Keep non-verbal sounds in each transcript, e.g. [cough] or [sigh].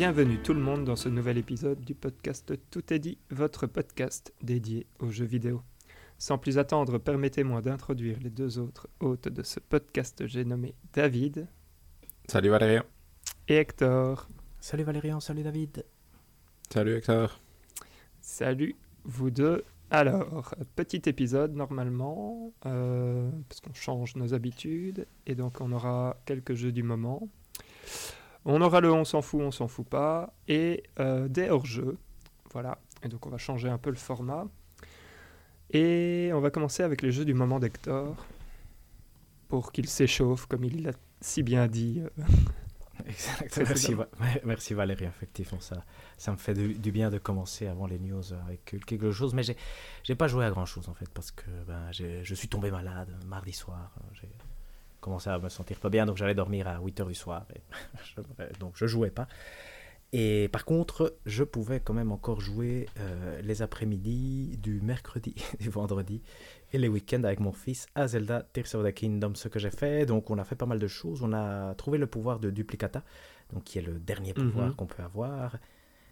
Bienvenue tout le monde dans ce nouvel épisode du podcast Tout est dit, votre podcast dédié aux jeux vidéo. Sans plus attendre, permettez-moi d'introduire les deux autres hôtes de ce podcast. J'ai nommé David. Salut Valérian. Et Hector. Salut Valérian, salut David. Salut Hector. Salut vous deux. Alors, petit épisode normalement, euh, parce qu'on change nos habitudes, et donc on aura quelques jeux du moment. On aura le on s'en fout, on s'en fout pas, et euh, des hors-jeux. Voilà, et donc on va changer un peu le format. Et on va commencer avec les jeux du moment d'Hector, pour qu'il s'échauffe, comme il l'a si bien dit. euh, [laughs] Exactement. Merci, Va- ouais, merci Valérie, effectivement, ça, ça me fait du, du bien de commencer avant les news avec quelque chose, mais j'ai, pas joué à grand chose en fait, parce que ben, je suis tombé malade mardi soir, j'ai commencé à me sentir pas bien, donc j'allais dormir à 8h du soir, et [laughs] je- donc je jouais pas. Et par contre, je pouvais quand même encore jouer euh, les après-midi du mercredi, [laughs] du vendredi et les week-ends avec mon fils à Zelda Tears of the Kingdom. Ce que j'ai fait, donc on a fait pas mal de choses. On a trouvé le pouvoir de Duplicata, donc qui est le dernier pouvoir Mhm. qu'on peut avoir.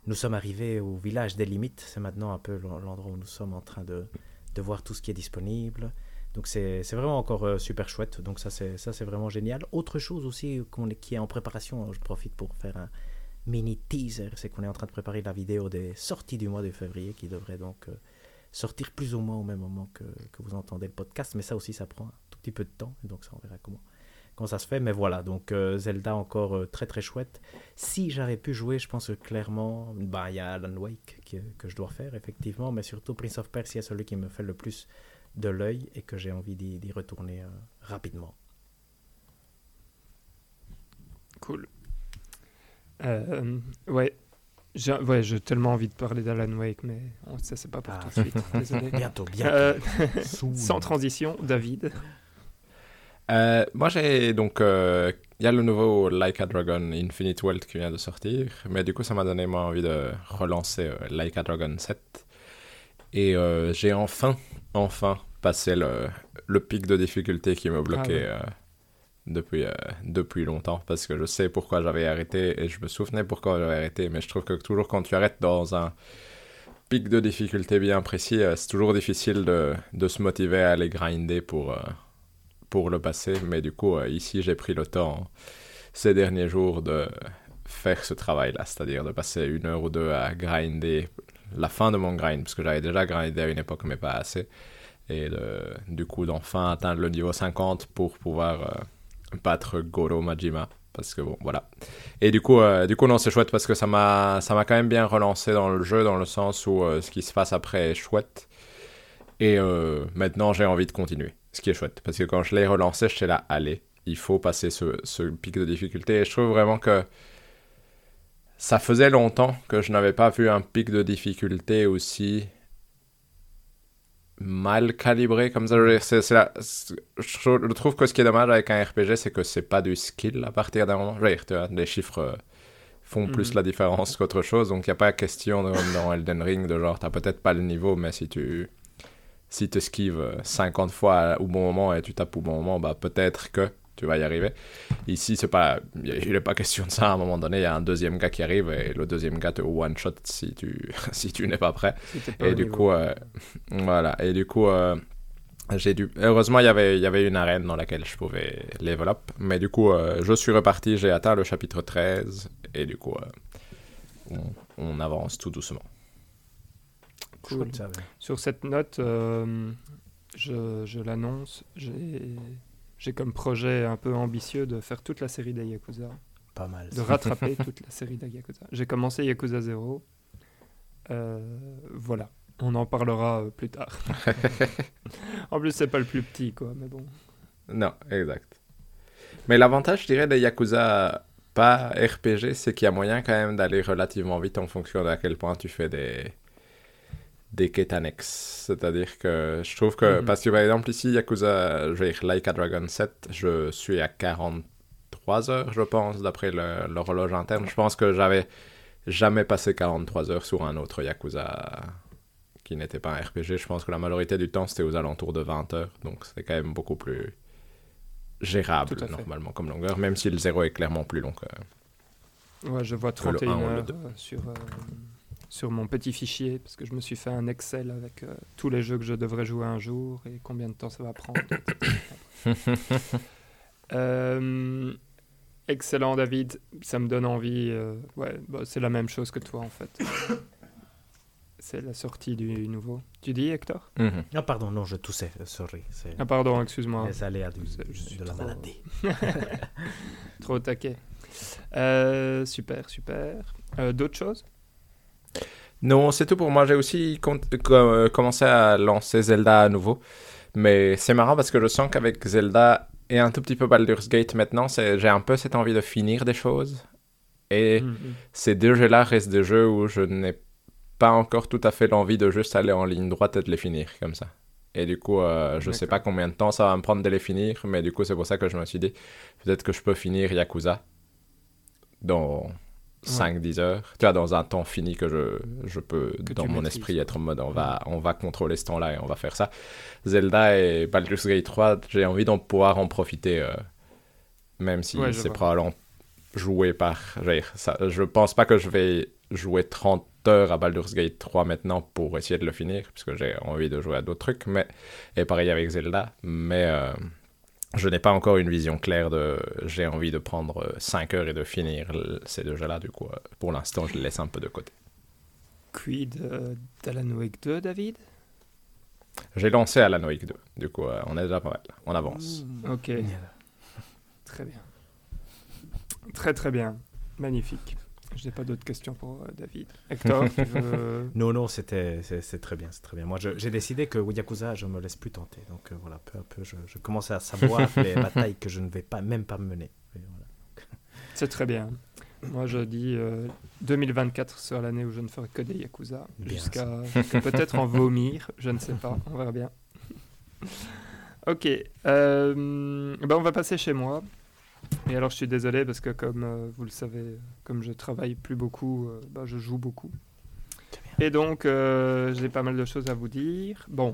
Nous sommes arrivés au village des limites. C'est maintenant un peu l'en- l'endroit où nous sommes en train de, de voir tout ce qui est disponible. Donc c'est vraiment encore euh, super chouette. Donc ça c'est vraiment génial. Autre chose aussi qui est en préparation, je profite pour faire un mini teaser, c'est qu'on est en train de préparer la vidéo des sorties du mois de février qui devrait donc euh, sortir plus ou moins au même moment que, que vous entendez le podcast. Mais ça aussi ça prend un tout petit peu de temps. Donc ça on verra comment comment ça se fait. Mais voilà donc euh, Zelda encore très très chouette. Si j'avais pu jouer, je pense que clairement, bah, il y a Alan Wake que, que je dois faire, effectivement, mais surtout Prince of Persia, celui qui me fait le plus de l'œil et que j'ai envie d'y retourner euh, rapidement. Cool. Euh, ouais. J'ai ouais, j'ai tellement envie de parler d'Alan Wake, mais on- ça c'est pas pour Ah. tout de suite. Désolé. [laughs] Bientôt, bientôt. Euh, [laughs] sans transition, David. Euh, moi j'ai donc euh, il y a le nouveau Like a Dragon Infinite World qui vient de sortir, mais du coup ça m'a donné moi envie de relancer euh, Like a Dragon 7 et euh, j'ai enfin enfin passé le, le pic de difficulté qui me bloquait Ah ouais. euh, depuis euh, depuis longtemps parce que je sais pourquoi j'avais arrêté et je me souvenais pourquoi j'avais arrêté, mais je trouve que toujours quand tu arrêtes dans un pic de difficulté bien précis, euh, c'est toujours difficile de, de se motiver à aller grinder pour, pour le passer. Mais du coup, ici, j'ai pris le temps ces derniers jours de faire ce travail-là, c'est-à-dire de passer une heure ou deux à grinder la fin de mon grind, parce que j'avais déjà grindé à une époque, mais pas assez. Et du coup, d'enfin atteindre le niveau 50 pour pouvoir euh, battre Goro Majima. Parce que bon, voilà. Et du coup, euh, du coup non, c'est chouette parce que ça m'a, quand même bien relancé dans le jeu, dans le sens où euh, ce qui se passe après est chouette. Et maintenant, j'ai envie de continuer. Ce qui est chouette. Parce que quand je l'ai relancé, j'étais là, allez, il faut passer ce, ce pic de difficulté. Et je trouve vraiment que ça faisait longtemps que je n'avais pas vu un pic de difficulté aussi mal calibré comme ça. Je la- trouve- que ce qui est dommage avec un RPG, c'est que c'est pas du skill à partir d'un moment. Je tu vois, les chiffres euh, font plus Mhm. la différence qu'autre chose. Donc, il n'y a pas question de- dans Elden Ring de genre, t'as peut-être pas le niveau, mais si tu si esquives euh, 50 fois au bon moment et tu tapes au bon moment, bah peut-être que tu vas y arriver. Ici, c'est pas, il n'est pas question de ça. À un moment donné, il y a un deuxième gars qui arrive et le deuxième gars te one shot si tu [laughs] si tu n'es pas prêt. si t'es pas Et du niveau. coup, euh, voilà. Et du coup, euh, j'ai dû. Heureusement, il y avait il y avait une arène dans laquelle je pouvais level up. Mais du coup, euh, je suis reparti. J'ai atteint le chapitre 13 et du coup, euh, on, on avance tout doucement. Cool. Sur cette note, euh, je, je l'annonce, j'ai j'ai comme projet un peu ambitieux de faire toute la série des Yakuza, Pas mal. de rattraper [laughs] toute la série des Yakuza. J'ai commencé Yakuza 0. Euh, voilà, on en parlera euh, plus tard. [laughs] [laughs] en plus, c'est pas le plus petit, quoi, mais bon. Non, exact. Mais l'avantage, je dirais, des Yakuza pas RPG, c'est qu'il y a moyen quand même d'aller relativement vite en fonction de à quel point tu fais des des quêtes annexes. C'est-à-dire que je trouve que... Mhm. Parce que par exemple ici, Yakuza, je veux dire, Like a Dragon 7, je suis à 43 heures, je pense, d'après le- l'horloge interne. Je pense que j'avais jamais passé 43 heures sur un autre Yakuza qui n'était pas un RPG. Je pense que la majorité du temps, c'était aux alentours de 20 heures. Donc c'était quand même beaucoup plus gérable normalement comme longueur, même si le 0 est clairement plus long que, Ouais, je vois le un 31 ou le heures deux. euh, sur, euh, sur mon petit fichier parce que je me suis fait un Excel avec euh, tous les jeux que je devrais jouer un jour et combien de temps ça va prendre. [laughs] Euh, excellent, David. Ça me donne envie. euh, ouais, bah, c'est la même chose que toi en fait. c'est la sortie du nouveau. Tu dis, Hector? Mhm. Ah, pardon, non, je toussais, sorry. Ah, pardon, excuse-moi. les aléas du- je suis de la trop- maladie. [laughs] [laughs] Trop. Euh, super, super. Euh, D'autres choses? Non, c'est tout pour moi. J'ai aussi euh, commencé à lancer Zelda à nouveau. Mais c'est marrant parce que je sens qu'avec Zelda et un tout petit peu Baldur's Gate maintenant, j'ai un peu cette envie de finir des choses. Et Mhm. ces deux jeux-là restent des jeux où je n'ai pas encore tout à fait l'envie de juste aller en ligne droite et de les finir comme ça. Et du coup, euh, je sais pas combien de temps ça va me prendre de les finir, mais du coup, c'est pour ça que je me suis dit, peut-être que je peux finir Yakuza dans 5-10 heures. Tu vois, dans un temps fini que je, je peux, Que dans mon esprit, être en mode, on va, on va contrôler ce temps-là et on va faire ça. Zelda et Baldur's Gate 3, j'ai envie d'en pouvoir en profiter, euh, même si Ouais, c'est probablement joué par... je veux dire, ça, je pense pas que je vais jouer 30 heures à Baldur's Gate 3 maintenant pour essayer de le finir, puisque j'ai envie de jouer à d'autres trucs, mais... et pareil avec Zelda, mais euh, je n'ai pas encore une vision claire de... J'ai envie de prendre 5 heures et de finir ces deux jeux-là, du coup, euh, pour l'instant, je les laisse un peu de côté. Quid euh, d'Alan Wake 2, David? J'ai lancé Alan Wake 2, du coup, euh, on est déjà pas mal, on avance. Ok, très bien. Très très bien. Magnifique. Je n'ai pas d'autres questions pour euh, David. [laughs] Hector, tu veux... Non, non, c'était c'est c'est très bien, c'est très bien. Moi, je- j'ai décidé que Yakuza, je me laisse plus tenter. Donc euh, voilà, peu à peu, je, je commence à savoir [laughs] les batailles que je ne vais pas même pas mener. Et voilà. C'est très bien. Moi, je dis euh, 2024 sera l'année où je ne ferai que des Yakuza. [laughs] Jusqu'à peut-être en vomir. Je ne sais pas. On verra bien. Ok. euh, ben on va passer chez moi. Et alors, je suis désolé parce que, comme euh, vous le savez, comme je travaille plus beaucoup, euh, ben, je joue beaucoup. Et donc, euh, j'ai pas mal de choses à vous dire. Bon,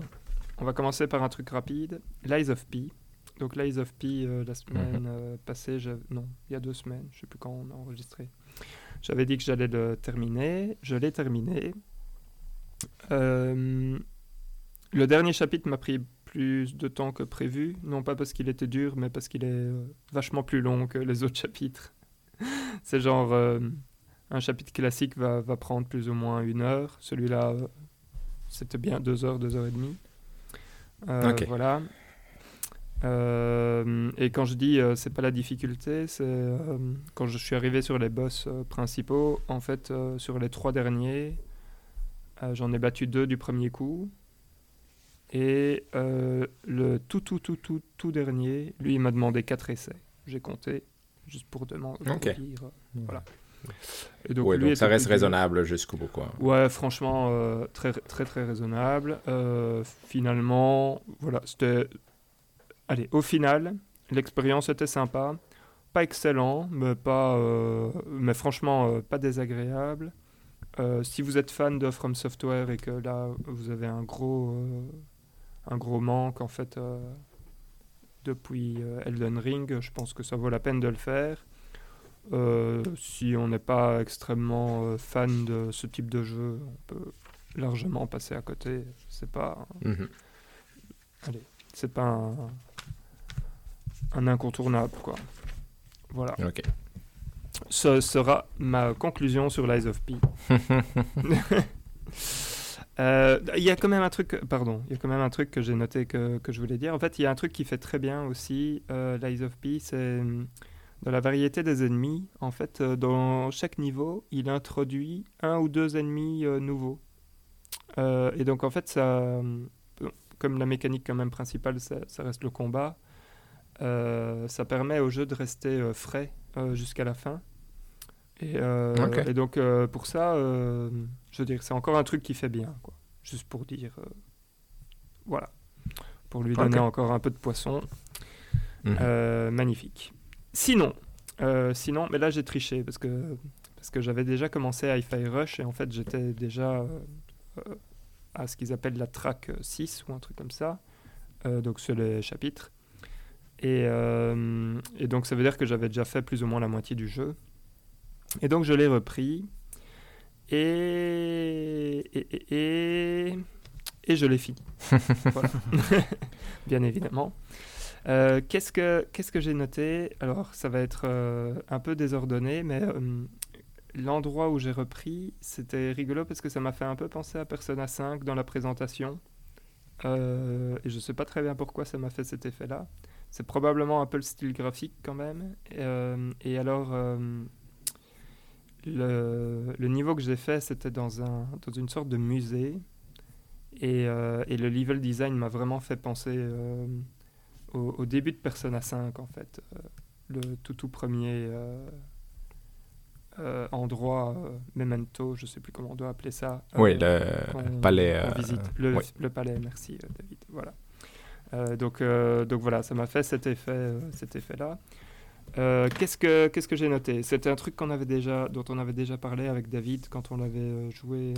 on va commencer par un truc rapide. Lies of P. Donc, Lies of P, la semaine euh, passée, non, il y a deux semaines, je sais plus quand on a enregistré. J'avais dit que j'allais le terminer. Je l'ai terminé. Le dernier chapitre m'a pris plus de temps que prévu, non pas parce qu'il était dur, mais parce qu'il est euh, vachement plus long que les [laughs] autres chapitres. C'est genre euh, un chapitre classique va, va prendre plus ou moins une heure. Celui-là, euh, c'était bien deux heures, deux heures et demie. Euh. Voilà. Euh, et quand je dis euh, c'est pas la difficulté, c'est euh, quand je suis arrivé sur les boss principaux. En fait, sur les trois derniers, j'en ai battu deux du premier coup. Et euh, le tout, tout, tout, tout, tout dernier, lui, il m'a demandé quatre essais. J'ai compté, juste pour demander. pour Ok. dire, voilà. Et Donc, ouais, lui donc ça reste raisonnable jusqu'au bout, quoi. Ouais, franchement, euh, très, très, très raisonnable. Euh, finalement, voilà, c'était. Allez, au final, l'expérience était sympa. Pas excellent, mais, pas, mais franchement, pas désagréable. Si vous êtes fan de From Software et que là, vous avez un gros, un gros manque, en fait, euh, depuis euh, Elden Ring, je pense que ça vaut la peine de le faire. Euh, si on n'est pas extrêmement fan de ce type de jeu, on peut largement passer à côté. C'est pas, Mhm. c'est pas un, un incontournable, quoi. Voilà. Ok. Ce sera ma conclusion sur Lies of P. [laughs] Euh, Il y a quand même un truc, pardon, il y a quand même un truc que j'ai noté que, que je voulais dire. En fait, il y a un truc qui fait très bien aussi euh, Lies of P, c'est euh, dans la variété des ennemis. En fait, euh, dans chaque niveau, il introduit un ou deux ennemis euh, nouveaux. Et donc, en fait, ça, euh, comme la mécanique quand même principale, ça, reste le combat. ça permet au jeu de rester frais jusqu'à la fin. Et, euh, et donc euh, pour ça, euh, je veux dire, c'est encore un truc qui fait bien, quoi. Juste pour dire, voilà, pour lui donner encore un peu de poisson. Mhm. Magnifique. Sinon, sinon, mais là j'ai triché parce que parce que j'avais déjà commencé Hi-Fi Rush et en fait j'étais déjà à ce qu'ils appellent la track 6 ou un truc comme ça, euh, donc sur les chapitres. Et, euh, et donc ça veut dire que j'avais déjà fait plus ou moins la moitié du jeu. Et donc je l'ai repris. Et, et, et, et, je l'ai fini. [laughs] [laughs] Bien évidemment. Euh, qu'est-ce que, qu'est-ce que j'ai noté? Alors, ça va être euh, un peu désordonné, mais euh, l'endroit où j'ai repris, c'était rigolo parce que ça m'a fait un peu penser à Persona 5 dans la présentation. et je ne sais pas très bien pourquoi ça m'a fait cet effet-là. C'est probablement un peu le style graphique quand même. et alors, le, le, niveau que j'ai fait, c'était dans, un, dans une sorte de musée. Et, et le level design m'a vraiment fait penser au, début de Persona 5, en fait. Euh, le tout, tout premier euh, euh, endroit, memento, je ne sais plus comment on doit appeler ça. oui, le palais. visite. Le, le, palais, merci David. Voilà. donc, donc voilà, ça m'a fait cet effet, cet effet-là. Qu'est-ce que qu'est-ce que j'ai noté? C'était un truc dont on avait déjà parlé avec David quand on l'avait joué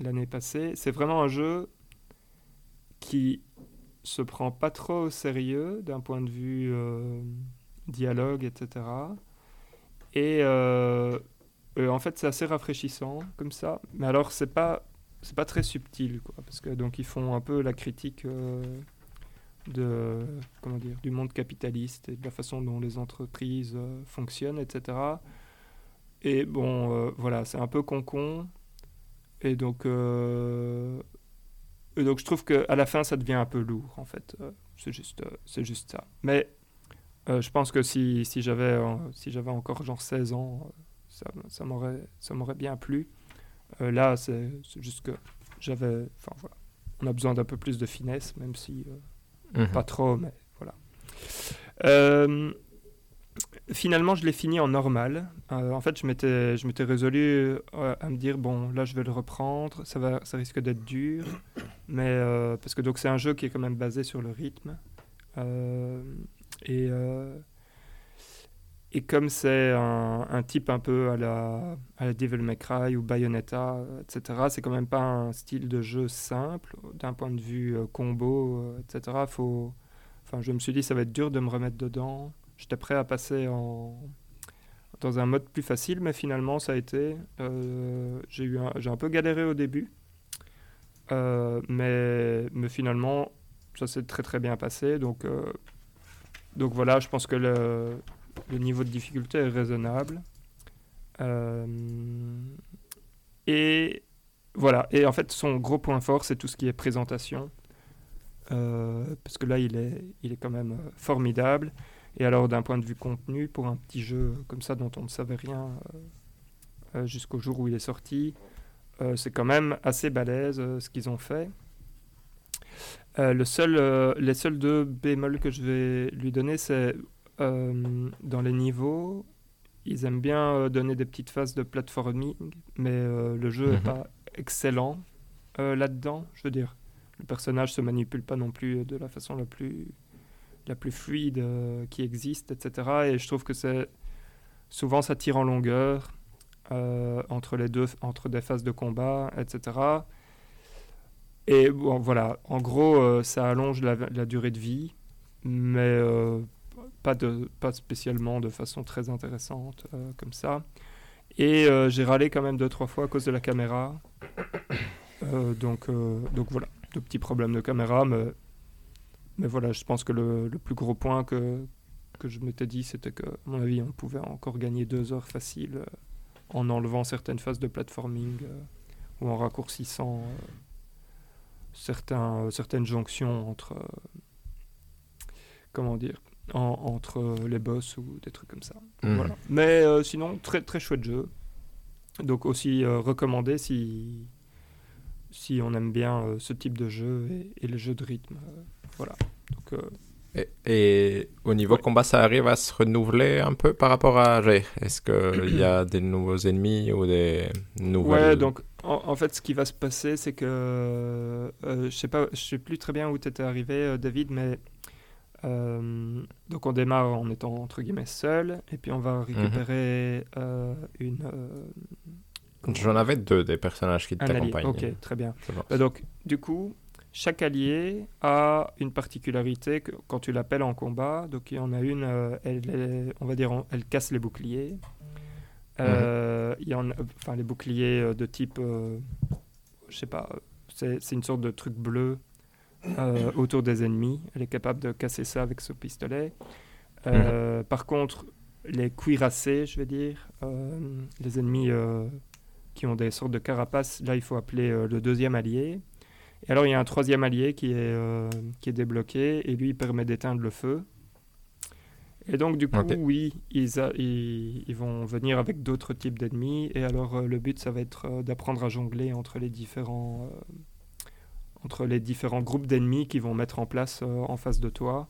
l'année passée. C'est vraiment un jeu qui se prend pas trop au sérieux d'un point de vue euh, dialogue, etc. Euh, et en fait, c'est assez rafraîchissant comme ça. Mais alors, c'est pas c'est pas très subtil, parce que donc ils font un peu la critique euh, de comment dire du monde capitaliste et de la façon dont les entreprises fonctionnent, etc. Et bon, voilà, c'est un peu con-con. Et donc, et donc je trouve qu'à la fin, ça devient un peu lourd, en fait. Euh, c'est juste, euh, juste ça. Mais euh, je pense que si, si j'avais si encore genre 16 ans, ça, ça m'aurait ça m'aurait bien plu. là, c'est juste que j'avais... Enfin, voilà. On a besoin d'un peu plus de finesse, même si... Mhm. Pas trop, mais voilà finalement, je l'ai fini en normal. Euh, en fait, je m'étais, je m'étais résolu euh, à me dire bon, là, je vais le reprendre. Ça va, ça risque d'être dur, mais euh, parce que donc c'est un jeu qui est quand même basé sur le rythme. et et comme c'est un, un, type un peu à la, à la Devil May Cry ou Bayonetta, etc., c'est quand même pas un style de jeu simple d'un point de vue combo, etc. Faut, enfin, je me suis dit ça va être dur de me remettre dedans j'étais prêt à passer en, dans un mode plus facile, mais finalement, ça a été. Euh, j'ai eu j'ai un peu galéré au début, euh, mais, mais finalement, ça s'est très très bien passé. Donc, euh, donc voilà, je pense que le, le, niveau de difficulté est raisonnable. et voilà. Et en fait, son gros point fort, c'est tout ce qui est présentation. parce que là, il est, il est quand même formidable. Et alors, d'un point de vue contenu, pour un petit jeu comme ça dont on ne savait rien euh, euh, jusqu'au jour où il est sorti, euh, c'est quand même assez balèze ce qu'ils ont fait. le seul, les seuls deux bémols que je vais lui donner, c'est dans les niveaux, ils aiment bien donner des petites phases de platforming, mais le jeu n'est mhm. pas excellent là-dedans. Je veux dire, le personnage se manipule pas non plus de la façon la plus la plus fluide euh, qui existe, etc. Et je trouve que c'est souvent ça tire en longueur euh, entre les deux, entre des phases de combat, etc. Et bon, voilà, en gros, euh, ça allonge la, durée de vie, mais pas, de, pas spécialement de façon très intéressante comme ça. Et j'ai râlé quand même deux, trois fois à cause de la caméra. donc, donc voilà, de petits problèmes de caméra, mais mais voilà, je pense que le, plus gros point que, que je m'étais dit, c'était que, à mon avis, on pouvait encore gagner deux heures faciles euh, en enlevant certaines phases de platforming euh, ou en raccourcissant euh, certains, certaines jonctions entre. comment dire entre les boss ou des trucs comme ça. Mhm. Voilà. Mais sinon, très, très chouette jeu. Donc aussi recommandé si, si on aime bien ce type de jeu et, et les jeux de rythme. Voilà. Donc, euh, et, au niveau combat, ça arrive à se renouveler un peu par rapport à G? Est-ce qu'il y a [clears throat] des nouveaux ennemis ou des nouvelles... Ouais, donc en, fait, ce qui va se passer, c'est que... Euh, je sais pas, je sais plus très bien où tu étais arrivé, euh, David, mais... donc on démarre en étant entre guillemets seul, et puis on va récupérer une... J'en avais deux des personnages qui t'accompagnent. Ok, très bien. donc du coup, chaque allié a une particularité que, quand tu l'appelles en combat. Donc il y en a une, euh, elle on va dire, elle casse les boucliers. Euh, il y en a- enfin, les boucliers euh, de type, euh, je sais pas, c'est une sorte de truc bleu euh, autour des ennemis. Elle est capable de casser ça avec ce pistolet. Euh, Par contre, les cuirassés, je vais dire, euh, les ennemis qui ont des sortes de carapaces, là, il faut appeler le deuxième allié. Et alors, il y a un troisième allié qui est, qui est débloqué, et lui, il permet d'éteindre le feu. Et donc, du coup, oui, ils, a- ils, ils vont venir avec d'autres types d'ennemis. Et alors, euh, le but, ça va être euh, d'apprendre à jongler entre les différents, euh, entre les différents groupes d'ennemis qui vont mettre en place euh, en face de toi.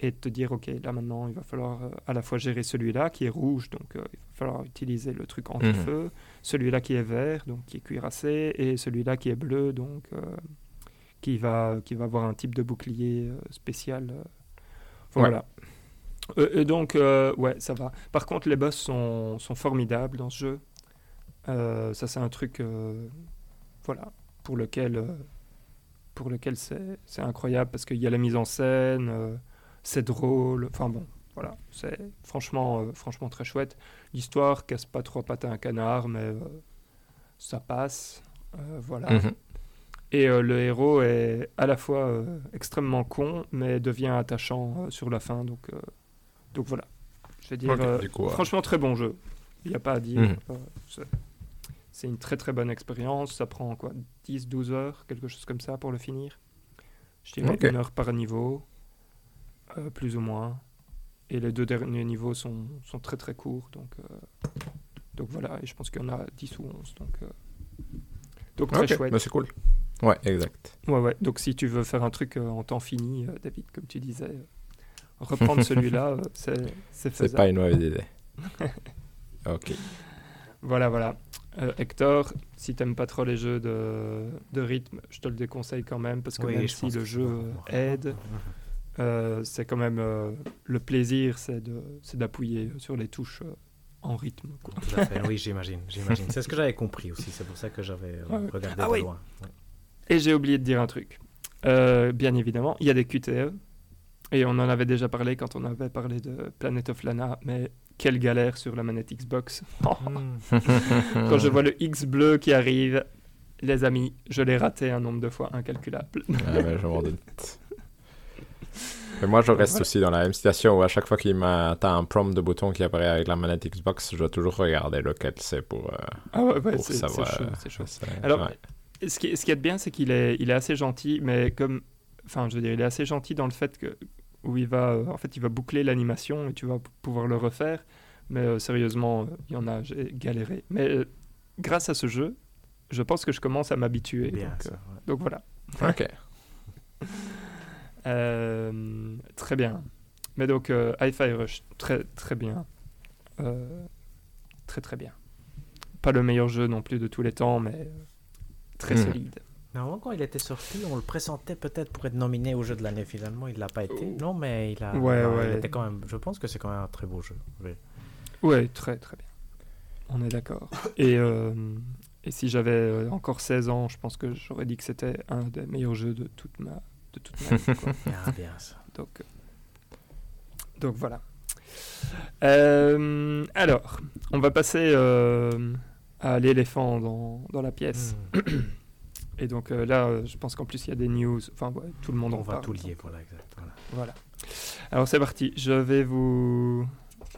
Et te dire, OK, là maintenant, il va falloir euh, à la fois gérer celui-là qui est rouge, donc euh, il va falloir utiliser le truc anti-feu. Celui-là qui est vert, donc qui est cuirassé. Et celui-là qui est bleu, donc euh, qui, va, qui va avoir un type de bouclier spécial. Ouais. Voilà. Et donc, ouais, ça va. Par contre, les boss sont, sont formidables dans ce jeu. Ça, c'est un truc, voilà, pour lequel, pour lequel c'est c'est incroyable parce qu'il y a la mise en scène, euh, c'est drôle. Enfin bon, voilà, c'est franchement, euh, franchement très chouette. L'histoire casse pas trois pattes à un canard, mais euh, ça passe. Euh, voilà. Mhm. Et le héros est à la fois extrêmement con, mais devient attachant sur la fin. Donc, donc voilà. Je vais dire, coup, franchement, très bon jeu. Il n'y a pas à dire. Mhm. C'est une très très bonne expérience. Ça prend quoi 10-12 heures, quelque chose comme ça pour le finir. Je dirais Ok. une heure par niveau, euh, plus ou moins. Et les deux derniers niveaux sont, sont très très courts. Donc, euh, donc voilà, et je pense qu'il y en a 10 ou 11. Donc, euh, donc très chouette. bah, c'est cool. Ouais, exact. Ouais, ouais. Donc, si tu veux faire un truc en temps fini, David, comme tu disais, reprendre celui-là, [laughs] c'est c'est C'est faisable. pas une mauvaise idée. [laughs] ok. Voilà, voilà. Euh, Hector, si t'aimes pas trop les jeux de, de rythme, je te le déconseille quand même, parce que Oui, même si le jeu aide, euh, c'est quand même euh, le plaisir, c'est de- c'est d'appuyer sur les touches en rythme. quoi. Tout à fait, oui, j'imagine, j'imagine. C'est ce que j'avais compris aussi, c'est pour ça que j'avais Ouais. regardé Ah de oui. loin. Ouais. Et j'ai oublié de dire un truc. Bien évidemment, il y a des QTE. Et on en avait déjà parlé quand on avait parlé de Planet of Lana, mais quelle galère sur la manette Xbox. [laughs] Quand je vois le X bleu qui arrive, les amis, je l'ai raté un nombre de fois incalculable. Ah, mais je m'en doute. Mais moi, je reste Voilà. aussi dans la même situation où à chaque fois qu'il t'as un prompt de bouton qui apparaît avec la manette Xbox, je dois toujours regarder lequel c'est pour, euh, Ah ouais, ouais, pour c'est savoir. chaud, c'est chaud. c'est- Alors, ouais. Ce qui, ce qui est bien, c'est qu'il est, il est assez gentil, mais comme, enfin, je veux dire, il est assez gentil dans le fait que où il va, euh, en fait, il va boucler l'animation et tu vas pouvoir le refaire. Mais euh, sérieusement, euh, il y en a, j'ai galéré. Mais euh, grâce à ce jeu, je pense que je commence à m'habituer. Donc, ça, euh, ouais. donc voilà. [laughs] Ok. [laughs] Euh, très bien. Mais donc, euh, Hi-Fi Rush, très très bien. Euh, très très bien. Pas le meilleur jeu non plus de tous les temps, mais euh, très Mhm. solide. Normalement, quand il était sorti, on le présentait peut-être pour être nominé au jeu de l'année. Finalement, il l'a pas été. Oh. Non, mais il a. Ouais, non, ouais. Il était quand même. Je pense que c'est quand même un très beau jeu. Oui. Ouais, très très bien. On est d'accord. [coughs] Et, euh, et si j'avais euh, encore 16 ans, je pense que j'aurais dit que c'était un des meilleurs jeux de toute ma, de toute ma vie. quoi. [laughs] Ah, bien ça. Donc, euh, donc voilà. Euh, alors, on va passer euh, à l'éléphant dans, dans la pièce. Hmm. [coughs] Et donc euh, là, euh, je pense qu'en plus, il y a des news. Enfin, ouais, tout le monde On en va parle. tout lier. Voilà, exact. Voilà. Voilà. Alors c'est parti. Je vais vous,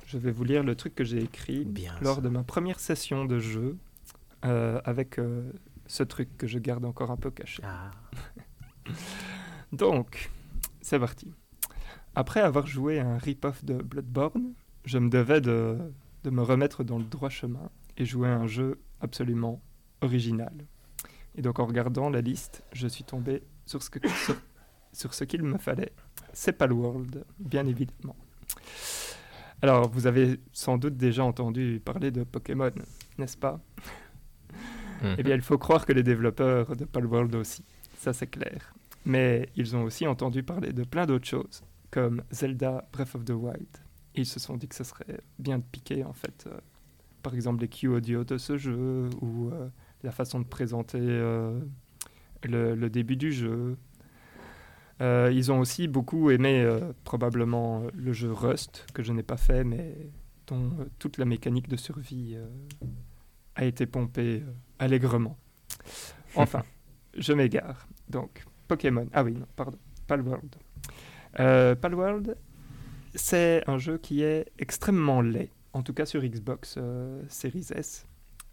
je vais vous lire le truc que j'ai écrit Bien lors ça. de ma première session de jeu euh, avec ce truc que je garde encore un peu caché. Ah, [laughs] Donc, c'est parti. Après avoir joué un rip-off de Bloodborne, je me devais de, de me remettre dans le droit chemin et jouer à un jeu absolument original. Et donc en regardant la liste, je suis tombé sur ce que- sur- sur ce qu'il me fallait. C'est Palworld, bien évidemment. Alors, vous avez sans doute déjà entendu parler de Pokémon, n'est-ce pas? [laughs] Eh bien, il faut croire que les développeurs de Palworld aussi, ça c'est clair. Mais ils ont aussi entendu parler de plein d'autres choses, comme Zelda Breath of the Wild. Ils se sont dit que ce serait bien de piquer, en fait, euh, par exemple, les Q audio de ce jeu, ou euh, la façon de présenter euh, le, le début du jeu. Euh, ils ont aussi beaucoup aimé, euh, probablement, le jeu Rust, que je n'ai pas fait, mais dont toute la mécanique de survie a été pompée allègrement. [laughs] Enfin, je m'égare. Donc, Pokémon. Ah oui, non, pardon. Palworld. Palworld, c'est un jeu qui est extrêmement laid, en tout cas sur Xbox Series S.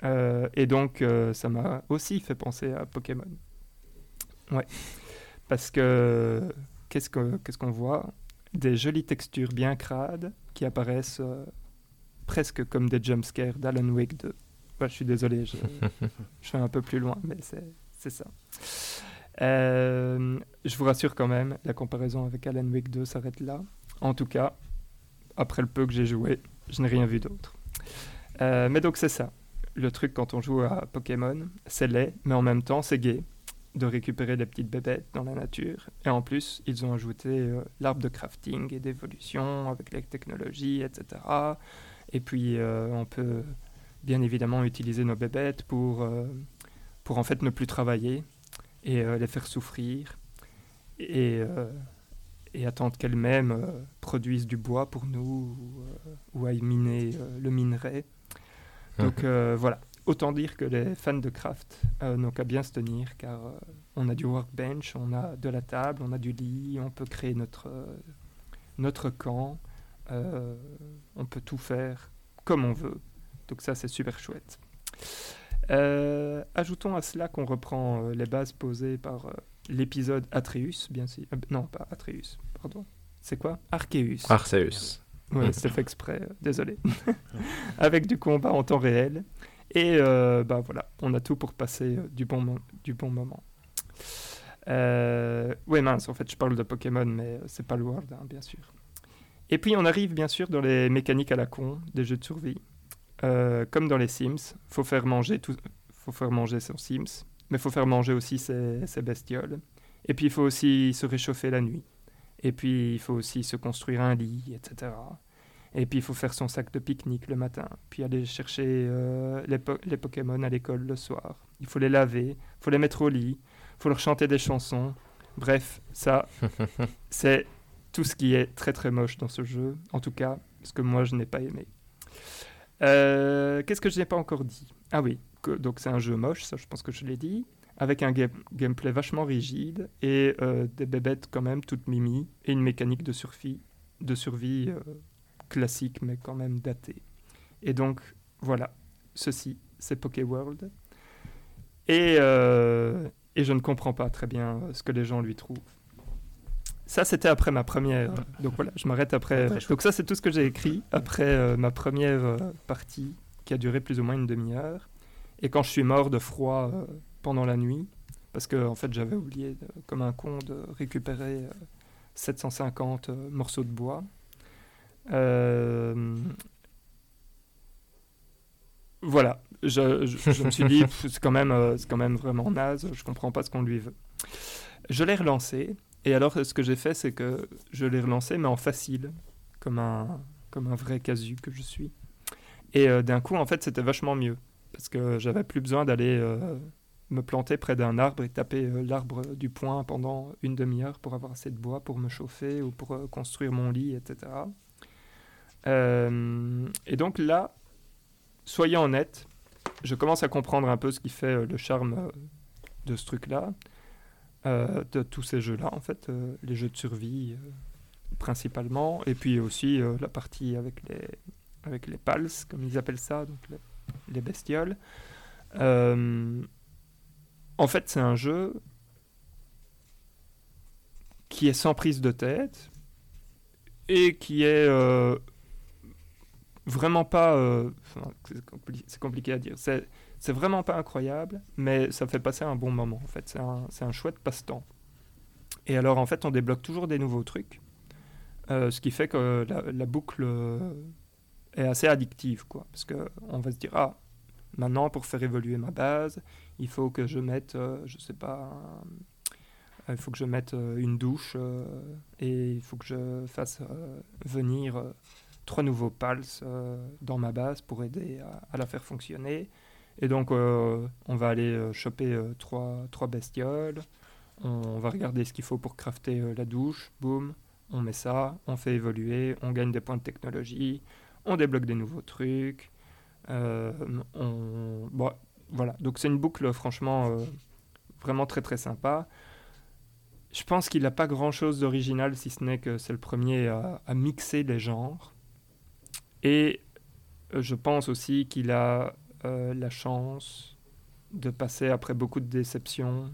Euh, et donc, euh, ça m'a aussi fait penser à Pokémon. Ouais. Parce que, qu'est-ce qu'on voit? Des jolies textures bien crades qui apparaissent euh, presque comme des jumpscares d'Alan Wake 2. Ouais, je suis désolé, je, [laughs] je vais un peu plus loin, mais c'est ça. Je vous rassure quand même, la comparaison avec Alan Wake 2 s'arrête là. En tout cas, après le peu que j'ai joué, je n'ai rien vu d'autre. Mais donc c'est ça. Le truc quand on joue à Pokémon, c'est laid, mais en même temps c'est gai de récupérer des petites bébêtes dans la nature. Et en plus, ils ont ajouté euh, l'arbre de crafting et d'évolution avec les technologies, etc. Et puis euh, on peut bien évidemment utiliser nos bébêtes pour, euh, pour en fait ne plus travailler et les faire souffrir et, et attendre qu'elles-mêmes produisent du bois pour nous ou, ou aillent miner le minerai. Donc euh, voilà, autant dire que les fans de craft euh, n'ont qu'à bien se tenir car euh, on a du workbench, on a de la table, on a du lit, on peut créer notre, notre camp, on peut tout faire comme on veut. Donc ça c'est super chouette. Euh, ajoutons à cela qu'on reprend euh, les bases posées par euh, l'épisode Atreus, bien sûr. Non, pas Atreus, pardon. C'est quoi? Arceus. Arceus. Ouais, c'était fait exprès, euh, désolé. [laughs] [laughs] Avec du combat en temps réel. Et euh, bah voilà, on a tout pour passer euh, du, bon du bon moment. Euh, ouais, mince, en fait, je parle de Pokémon, mais c'est pas le World, hein, bien sûr. Et puis, on arrive bien sûr dans les mécaniques à la con des jeux de survie. Euh, comme dans les Sims, faut faire manger tout, faut faire manger son Sims, mais faut faire manger aussi ses, ses bestioles. Et puis, il faut aussi se réchauffer la nuit. Et puis, il faut aussi se construire un lit, etc. Et puis, il faut faire son sac de pique-nique le matin. Puis, aller chercher euh, les, po- les Pokémon à l'école le soir. Il faut les laver, il faut les mettre au lit, il faut leur chanter des chansons. Bref, ça, [laughs] c'est tout ce qui est très très moche dans ce jeu. En tout cas, ce que moi, je n'ai pas aimé. Euh, Qu'est-ce que je n'ai pas encore dit? Ah oui, que- donc c'est un jeu moche, ça je pense que je l'ai dit, avec un game- gameplay vachement rigide et euh, des bébêtes quand même toutes mimi et une mécanique de survie, de survie euh, classique mais quand même datée. Et donc voilà, ceci c'est Pokéworld. Et, euh, et je ne comprends pas très bien ce que les gens lui trouvent. Ça, c'était après ma première. Donc voilà, je m'arrête après. Donc ça, c'est tout ce que j'ai écrit après ma première partie qui a duré plus ou moins une demi-heure. Et quand je suis mort de froid euh, pendant la nuit, parce que en fait, j'avais oublié, de- comme un con, de récupérer euh, 750 euh, morceaux de bois. Euh, voilà, je, je- je me suis dit, [laughs] c'est quand, même, euh, c'est quand même vraiment naze, je comprends pas ce qu'on lui veut. Je l'ai relancé, et alors ce que j'ai fait, c'est que je l'ai relancé, mais en facile, comme un, comme un vrai casu que je suis. Et euh, d'un coup, en fait, c'était vachement mieux, parce que j'avais plus besoin d'aller euh, me planter près d'un arbre et taper euh, l'arbre du poing pendant une demi-heure pour avoir assez de bois pour me chauffer ou pour euh, construire mon lit, etc. Euh, et donc là, soyons honnêtes, je commence à comprendre un peu ce qui fait le charme de ce truc-là, de tous ces jeux-là, en fait, les jeux de survie principalement, et puis aussi la partie avec les, avec les pals, comme ils appellent ça, donc les bestioles. En fait, c'est un jeu qui est sans prise de tête et qui est euh, vraiment pas. euh, c'est compli- c'est compliqué à dire. C'est vraiment pas incroyable, mais ça fait passer un bon moment. En fait, c'est un, chouette passe-temps. Et alors, en fait, on débloque toujours des nouveaux trucs, euh, ce qui fait que la, boucle est assez addictive, quoi. Parce que on va se dire ah, maintenant pour faire évoluer ma base, il faut que je mette, euh, je sais pas. il faut que je mette euh, une douche euh, et il faut que je fasse euh, venir trois nouveaux pals dans ma base pour aider à, la faire fonctionner. Et donc, on va aller choper trois, trois bestioles. On va regarder ce qu'il faut pour crafter la douche. Boum, on met ça, on fait évoluer, on gagne des points de technologie. on débloque des nouveaux trucs. Euh, voilà, donc c'est une boucle franchement euh, vraiment très très sympa. Je pense qu'il n'a pas grand chose d'original si ce n'est que c'est le premier à, mixer les genres. Et euh, je pense aussi qu'il a la chance de passer après beaucoup de déceptions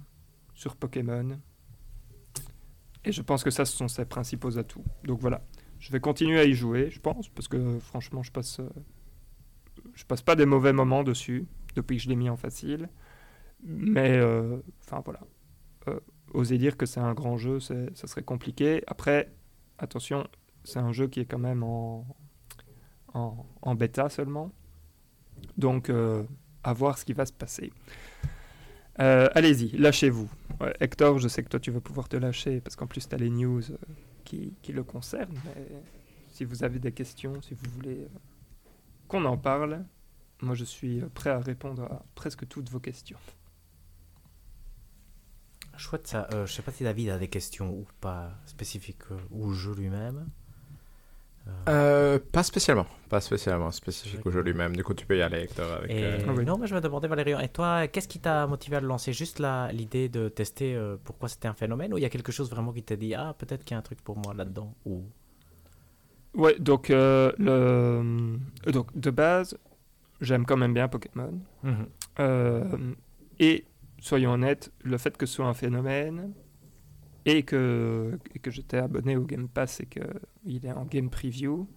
sur Pokémon. Et je pense que ça, ce sont ses principaux atouts. Donc voilà, je vais continuer à y jouer, je pense, parce que franchement, je passe, je passe pas des mauvais moments dessus depuis que je l'ai mis en facile. Mais, euh, enfin voilà, Euh, oser dire que c'est un grand jeu, ça serait compliqué. Après, attention, c'est un jeu qui est quand même en, en, bêta seulement. Donc, euh, à voir ce qui va se passer. Allez-y, lâchez-vous. Hector, je sais que toi tu vas pouvoir te lâcher parce qu'en plus tu as les news qui, qui le concernent. Mais si vous avez des questions, si vous voulez qu'on en parle, moi je suis euh, prêt à répondre à presque toutes vos questions. Chouette ça. Euh, je sais pas si David a des questions ou pas spécifiques euh, au jeu lui-même. Euh, pas spécialement, pas spécialement spécifique au jeu lui-même. Du coup, tu peux y aller, Hector. Avec, Et oui. non, mais je me demandais, Valérian, et toi, qu'est-ce qui t'a motivé à le lancer? Juste la- l'idée de tester euh, pourquoi c'était un phénomène ou il y a quelque chose vraiment qui t'a dit, ah, peut-être qu'il y a un truc pour moi là-dedans ou... Ouais, donc, euh, le, euh, donc de base, j'aime quand même bien Pokémon. Mhm. Euh, et soyons honnêtes, le fait que ce soit un phénomène et que, et que j'étais abonné au Game Pass et qu'il est en game preview,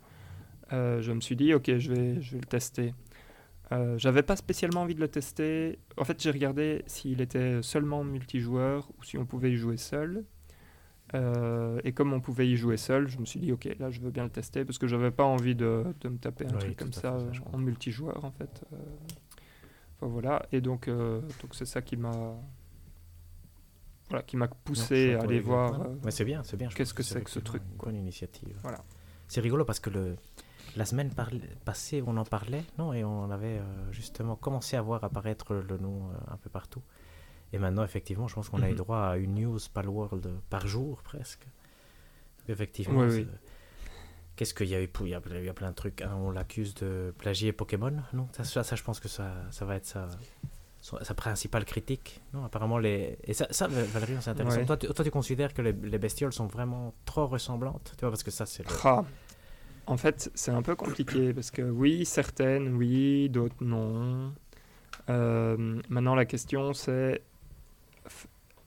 euh, je me suis dit, ok, je vais, je vais le tester. Euh, J'avais pas spécialement envie de le tester. En fait, j'ai regardé s'il était seulement multijoueur ou si on pouvait y jouer seul. Euh, et comme on pouvait y jouer seul, je me suis dit, ok, là, je veux bien le tester parce que j'avais pas envie de, de me taper un Oui, truc comme ça euh, en multijoueur, en fait. Euh, Enfin, voilà, et donc euh, donc c'est ça qui m'a voilà, qui m'a poussé Non, à aller voir. c'est bien, c'est bien. qu'est-ce que c'est que ce truc, Une quoi. bonne initiative. Voilà. C'est rigolo parce que le, la semaine passée, on en parlait, non Et on avait justement commencé à voir apparaître le nom un peu partout. Et maintenant, effectivement, je pense qu'on a eu Mhm. droit à une news Palworld par jour presque. Effectivement, Oui, c'est- oui. Qu'est-ce qu'il y a eu Il y a, il y a plein de trucs. hein. On l'accuse de plagier Pokémon, non? Ça, ça, ça, je pense que ça, ça va être sa, sa principale critique. Non, apparemment, les... Et ça, ça Valérie, c'est intéressant. Ouais. Toi, tu, toi, tu considères que les, les bestioles sont vraiment trop ressemblantes? Tu vois, parce que ça, c'est le... Ah. En fait, c'est un peu compliqué parce que oui, certaines, oui, d'autres non. Euh, maintenant, la question c'est,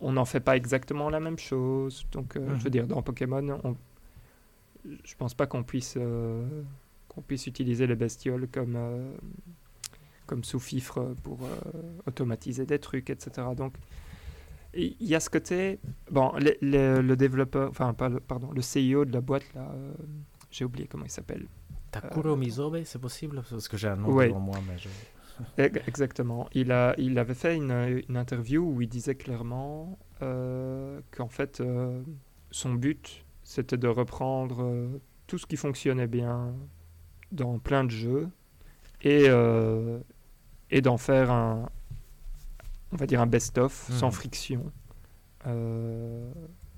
on n'en fait pas exactement la même chose. Donc, euh, je veux Mhm. dire, dans Pokémon, on, je pense pas qu'on puisse euh, qu'on puisse utiliser les bestioles comme euh, comme sous-fifre pour automatiser des trucs, etc. Donc, il y a ce côté. Bon, le, développeur, enfin, pas le, pardon, le CEO de la boîte, là, j'ai oublié comment il s'appelle. Takuro Mizobe, c'est possible? Parce que j'ai un nom Ouais. devant moi, mais je... Ex- Exactement. Il, a, il avait fait une, une interview où il disait clairement euh, qu'en fait, euh, son but, c'était de reprendre euh, tout ce qui fonctionnait bien dans plein de jeux et, et d'en faire un, on va dire un best-of sans Mhm. friction.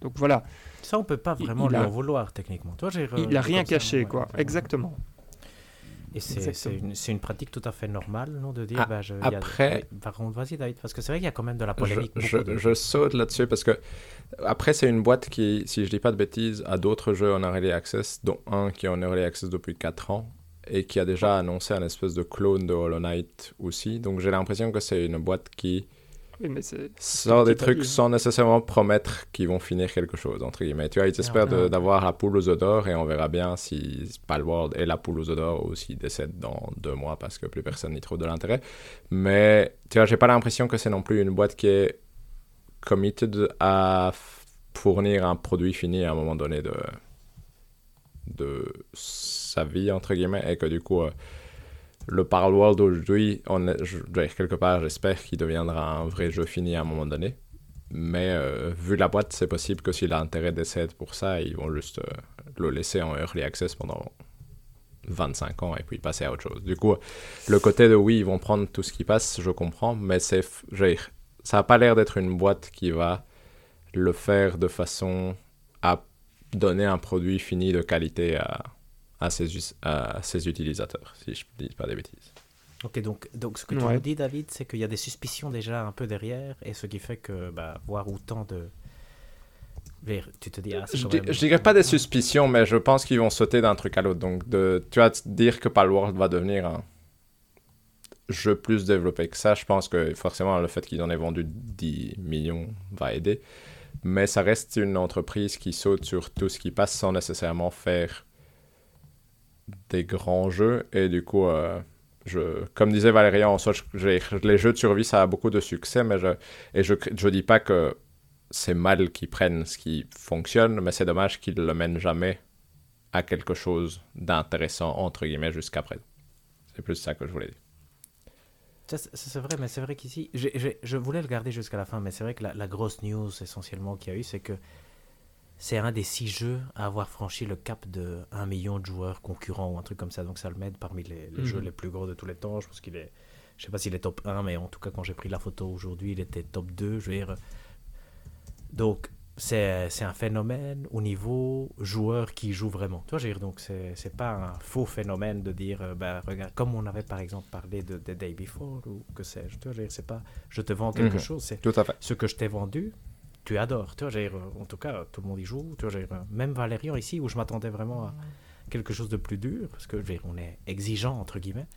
Donc voilà, Ça, on peut pas vraiment il lui a- en vouloir, techniquement. Toi, il n'a rien caché, quoi. Exactement. Et c'est une, pratique tout à fait normale, non De dire, Ah, bah, je, a- après- contre, vas-y, David, parce que c'est vrai qu'il y a quand même de la polémique. je- de- je saute là-dessus parce que après c'est une boîte qui, si je dis pas de bêtises, a d'autres jeux en early access, dont un qui est en early access depuis 4 ans et qui a déjà annoncé un espèce de clone de Hollow Knight aussi. Donc j'ai l'impression que c'est une boîte qui Oui, mais c'est sort des trucs sans nécessairement promettre qu'ils vont finir quelque chose, entre guillemets. Tu vois, ils espèrent d'avoir la poule aux œufs d'or et on verra bien si Palworld est la poule aux œufs d'or ou s'il décède dans deux mois parce que plus personne n'y trouve de l'intérêt. Mais tu vois, j'ai pas l'impression que c'est non plus une boîte qui est committed à fournir un produit fini à un moment donné de, de sa vie, entre guillemets, et que du coup, euh, le Palworld aujourd'hui, on est- je- dire, quelque part, j'espère qu'il deviendra un vrai jeu fini à un moment donné. Mais euh, vu la boîte, c'est possible que s'il a intérêt d'essayer pour ça, ils vont juste euh, le laisser en early access pendant 25 ans et puis passer à autre chose. Du coup, le côté de oui, ils vont prendre tout ce qui passe, je comprends, mais c'est, ça n'a pas l'air d'être une boîte qui va le faire de façon à donner un produit fini de qualité à, à ses, à ses utilisateurs, si je ne dis pas des bêtises. Ok, donc, donc ce que tu Ouais. nous dis, David, c'est qu'il y a des suspicions déjà un peu derrière, et ce qui fait que bah, voir autant de. Tu te dis, ah, Je, même- je dirais pas des suspicions, mais je pense qu'ils vont sauter d'un truc à l'autre. Donc, de, tu vas te dire que Palworld va devenir un jeu plus développé que ça. Je pense que forcément, le fait qu'ils en aient vendu 10 millions va aider. Mais ça reste une entreprise qui saute sur tout ce qui passe sans nécessairement faire des grands jeux. Et du coup, euh, je, comme disait Valérie en soi, je- je- les jeux de survie, ça a beaucoup de succès. Mais je, et je, je dis pas que c'est mal qu'ils prennent ce qui fonctionne, mais c'est dommage qu'ils le mènent jamais à quelque chose d'intéressant, entre guillemets, jusqu'à présent. C'est plus ça que je voulais dire. C'est vrai, mais c'est vrai qu'ici, je voulais le garder jusqu'à la fin, mais c'est vrai que la grosse news essentiellement qu'il y a eu, c'est que c'est un des six jeux à avoir franchi le cap de 1 million de joueurs concurrents ou un truc comme ça. Donc ça le met parmi les, les Mhm. jeux les plus gros de tous les temps. Je pense qu'il est, je sais pas s'il est top 1, mais en tout cas quand j'ai pris la photo aujourd'hui, il était top 2. Je veux dire. Donc c'est un phénomène au niveau joueur qui joue vraiment. Tu vois, je veux dire, donc c'est pas un faux phénomène de dire, euh, ben, regarde, comme on avait par exemple parlé de The Day Before ou que sais-je. Tu vois, je veux dire, c'est pas, je te vends quelque Mhm. chose, c'est Tout à fait. ce que je t'ai vendu, tu adores. Tu vois, dire, en tout cas, tout le monde y joue. Tu vois, dire, même Valérian ici, où je m'attendais vraiment à quelque chose de plus dur, parce que dire, on est exigeant, entre guillemets.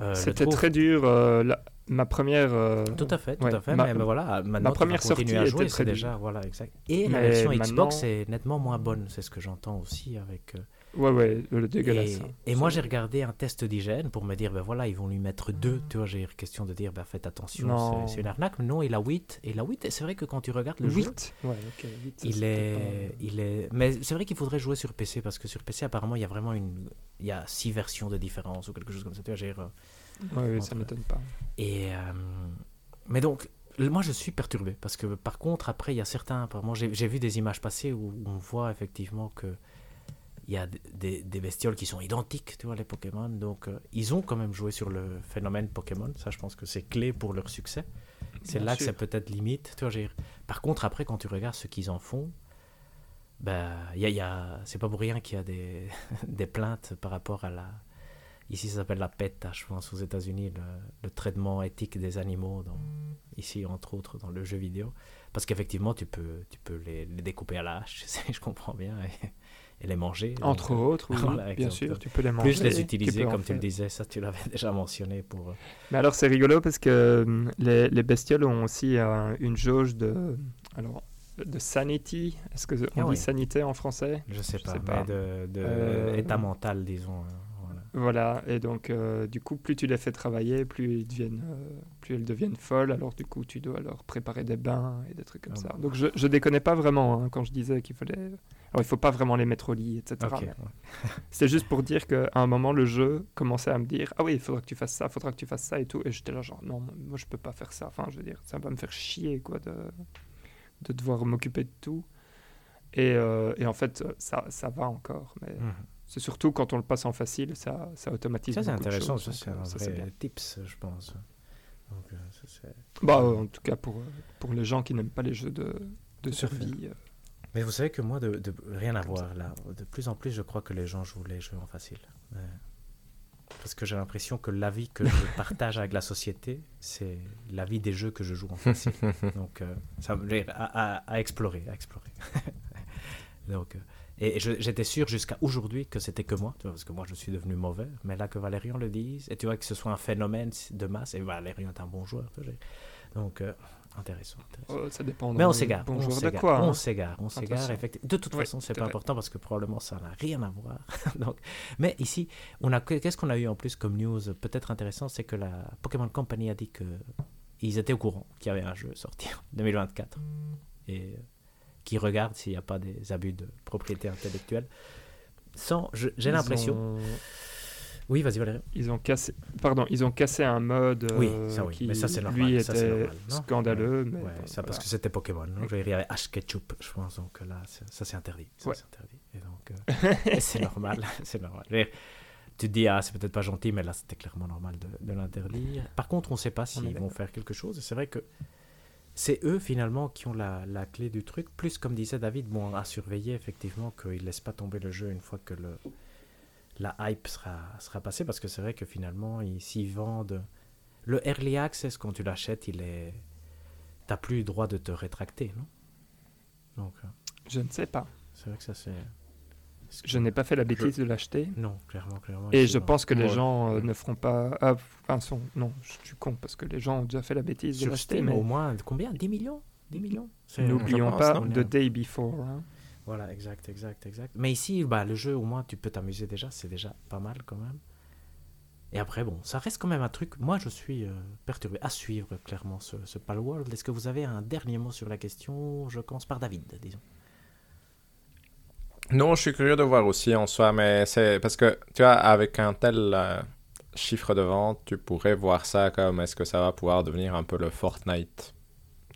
euh, C'était très dur. euh, la- ma première. euh, Tout à fait, tout ouais, à fait. ma- mais, mais voilà, maintenant, première sortie à était jouer, très dure. déjà, voilà, exact. Et la version maintenant- Xbox est nettement moins bonne, c'est ce que j'entends aussi avec. Ouais, ouais, le dégueulasse. et, hein. et moi, j'ai regardé un test d'hygiène pour me dire, ben voilà, ils vont lui mettre deux. Tu vois, j'ai question de dire, ben faites attention, c'est- une arnaque. Non, il a 8. Et il a 8, et c'est vrai que quand tu regardes le jeu, 8 Ouais, ok. huit, ça, il c'était est, pas- il est, mais c'est vrai qu'il faudrait jouer sur PC parce que sur PC apparemment il y a vraiment une, il y a six versions de différence ou quelque chose comme ça. Tu vois, j'ai, Ouais, ouais, ça m'étonne pas. Et euh, mais donc moi je suis perturbé parce que par contre après il y a certains, j'ai, j'ai vu des images passer où on voit effectivement que il y a des, des bestioles qui sont identiques, tu vois, les Pokémon. Donc euh, ils ont quand même joué sur le phénomène Pokémon. Ça je pense que c'est clé pour leur succès. C'est là que c'est peut-être limite. Tu vois, Par contre, après, quand tu regardes ce qu'ils en font, il y a, y a- c'est pas pour rien qu'il y a des, [laughs] des plaintes par rapport à la. Ici, ça s'appelle la PETA, je pense, aux États-Unis, le, le traitement éthique des animaux, dans, ici, entre autres, dans le jeu vidéo. Parce qu'effectivement, tu peux, tu peux les, les découper à la hache, [laughs] je comprends bien, et les manger. Entre Donc, euh, autres, [laughs] oui, voilà, bien sûr, tu peux les manger. Plus les utiliser, comme tu le disais, ça, tu l'avais [laughs] déjà mentionné pour. euh, Mais alors, c'est rigolo parce que hum, les, les bestioles ont aussi euh, une jauge de. Alors, de sanity. Est-ce que on Ah dit sanité en français? Je sais Je pas, sais mais pas. de, de Euh, état mental, disons. Voilà. Et donc euh, du coup, plus tu les fais travailler, plus, ils deviennent, euh, plus elles deviennent folles. Alors du coup, tu dois leur préparer des bains et des trucs comme Ah ça. bon. Donc je, je déconnais pas vraiment hein, quand je disais qu'il fallait. Alors il faut pas vraiment les mettre au lit, etc. Ok, mais ouais. [laughs] C'était juste pour dire qu'à un moment, le jeu commençait à me dire Ah oui, il faudra que tu fasses ça, il faudra que tu fasses ça et tout. Et j'étais là, genre, non, moi je peux pas faire ça. Enfin, je veux dire, ça va me faire chier, quoi, de, de devoir m'occuper de tout. Et, euh, et en fait, ça, ça va encore. Mais Mhm. C'est surtout quand on le passe en facile, ça, ça automatise. Ça, c'est beaucoup de intéressant, choses, ça, c'est euh, un c'est vrai tips, je pense. Donc, euh, ça, Bah, euh, en tout cas, pour, euh, pour les gens qui n'aiment pas les jeux de, de survie. euh, Mais vous savez que moi, de, de- rien à voir là, de plus en plus, je crois que les gens jouent les jeux en facile. Parce que j'ai l'impression que l'avis que je [laughs] partage avec la société, c'est l'avis des jeux que je joue en facile. [laughs] Donc, euh, ça à, à- à explorer, à explorer. [laughs] Donc, euh, et j'étais sûr jusqu'à aujourd'hui que c'était que moi, tu vois, parce que moi je suis devenu mauvais. Mais là que Valérian le dise, et tu vois que ce soit un phénomène de masse, et Valérian est un bon joueur. Donc, euh, intéressant. intéressant. euh, ça dépend. Mais on s'égare, bon on s'égare, hein. s'égare, on s'égare. De toute Oui, façon, c'est pas vrai. important parce que probablement ça n'a rien à voir. [laughs] Donc, mais ici, on a qu'est-ce qu'on a eu en plus comme news peut-être intéressant, c'est que la Pokémon Company a dit que ils étaient au courant qu'il y avait un jeu sorti en 2024 et euh, qui regarde s'il n'y a pas des abus de propriété intellectuelle. Sans, j'ai l'impression. ont- Oui, vas-y Valérie. Ils ont cassé, pardon, ils ont cassé un mode Oui, euh, ça oui, qui, mais ça c'est normal. lui ça, était normal, scandaleux. Ouais, mais ouais, bon, ça parce que c'était Pokémon. Non je vais dire avec Ash Ketchup, je pense. Donc là, ça c'est interdit. Ouais. c'est interdit. Et donc, euh, [laughs] c'est normal. [laughs] c'est normal. Tu te dis, ah, c'est peut-être pas gentil, mais là c'était clairement normal de, de l'interdire. Par contre, on ne sait pas s'ils vont faire quelque chose. C'est vrai que c'est eux finalement qui ont la, la clé du truc. Plus, comme disait David, bon, à surveiller effectivement qu'ils ne laissent pas tomber le jeu une fois que le la hype sera, sera passée parce que c'est vrai que finalement, ils s'y vendent. Le Early Access, quand tu l'achètes, il est. T'as plus le droit de te rétracter, non? Donc, euh, Je ne sais pas. c'est vrai que ça c'est. Je n'ai pas fait la bêtise de l'acheter. Non, clairement, clairement. Et je non. pense que les Ouais. gens euh, ne feront pas. Ah, enfin, sont... non, je suis con parce que les gens ont déjà fait la bêtise de Sur l'acheter. Steam, Mais au moins, combien? 10 millions? 10 millions? N'oublions pas non The Day Before. hein. Voilà, exact, exact, exact. Mais ici, bah, le jeu, au moins, tu peux t'amuser déjà. C'est déjà pas mal quand même. Et après, bon, ça reste quand même un truc. Moi, je suis euh, perturbé. À suivre, clairement, ce, ce Palworld. Est-ce que vous avez un dernier mot sur la question? Je commence par David, disons. Non, je suis curieux de voir aussi en soi, mais c'est parce que, tu vois, avec un tel euh, chiffre de vente, tu pourrais voir ça comme est-ce que ça va pouvoir devenir un peu le Fortnite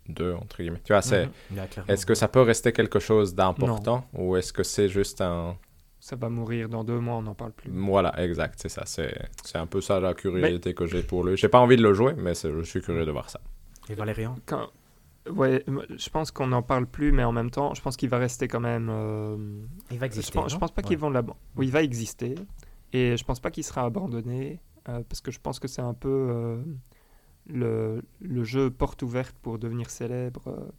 2, entre guillemets. Tu vois, c'est. Mhm. Est-ce que ça peut rester quelque chose d'important ou est-ce que c'est juste un. Ça va mourir dans deux mois, on n'en parle plus. Voilà, exact, c'est ça. C'est c'est un peu ça la curiosité que j'ai pour lui. J'ai pas envie de le jouer, mais je suis curieux de voir ça. Et Valérian? Quand... Ouais, je pense qu'on n'en parle plus, mais en même temps, je pense qu'il va rester quand même. euh, Il va Je exister. pense, je pense pas qu'ils Ouais. vont l'abandonner. Oui, il va exister. Et je pense pas qu'il sera abandonné. euh, parce que je pense que c'est un peu euh, le, le jeu porte ouverte pour devenir célèbre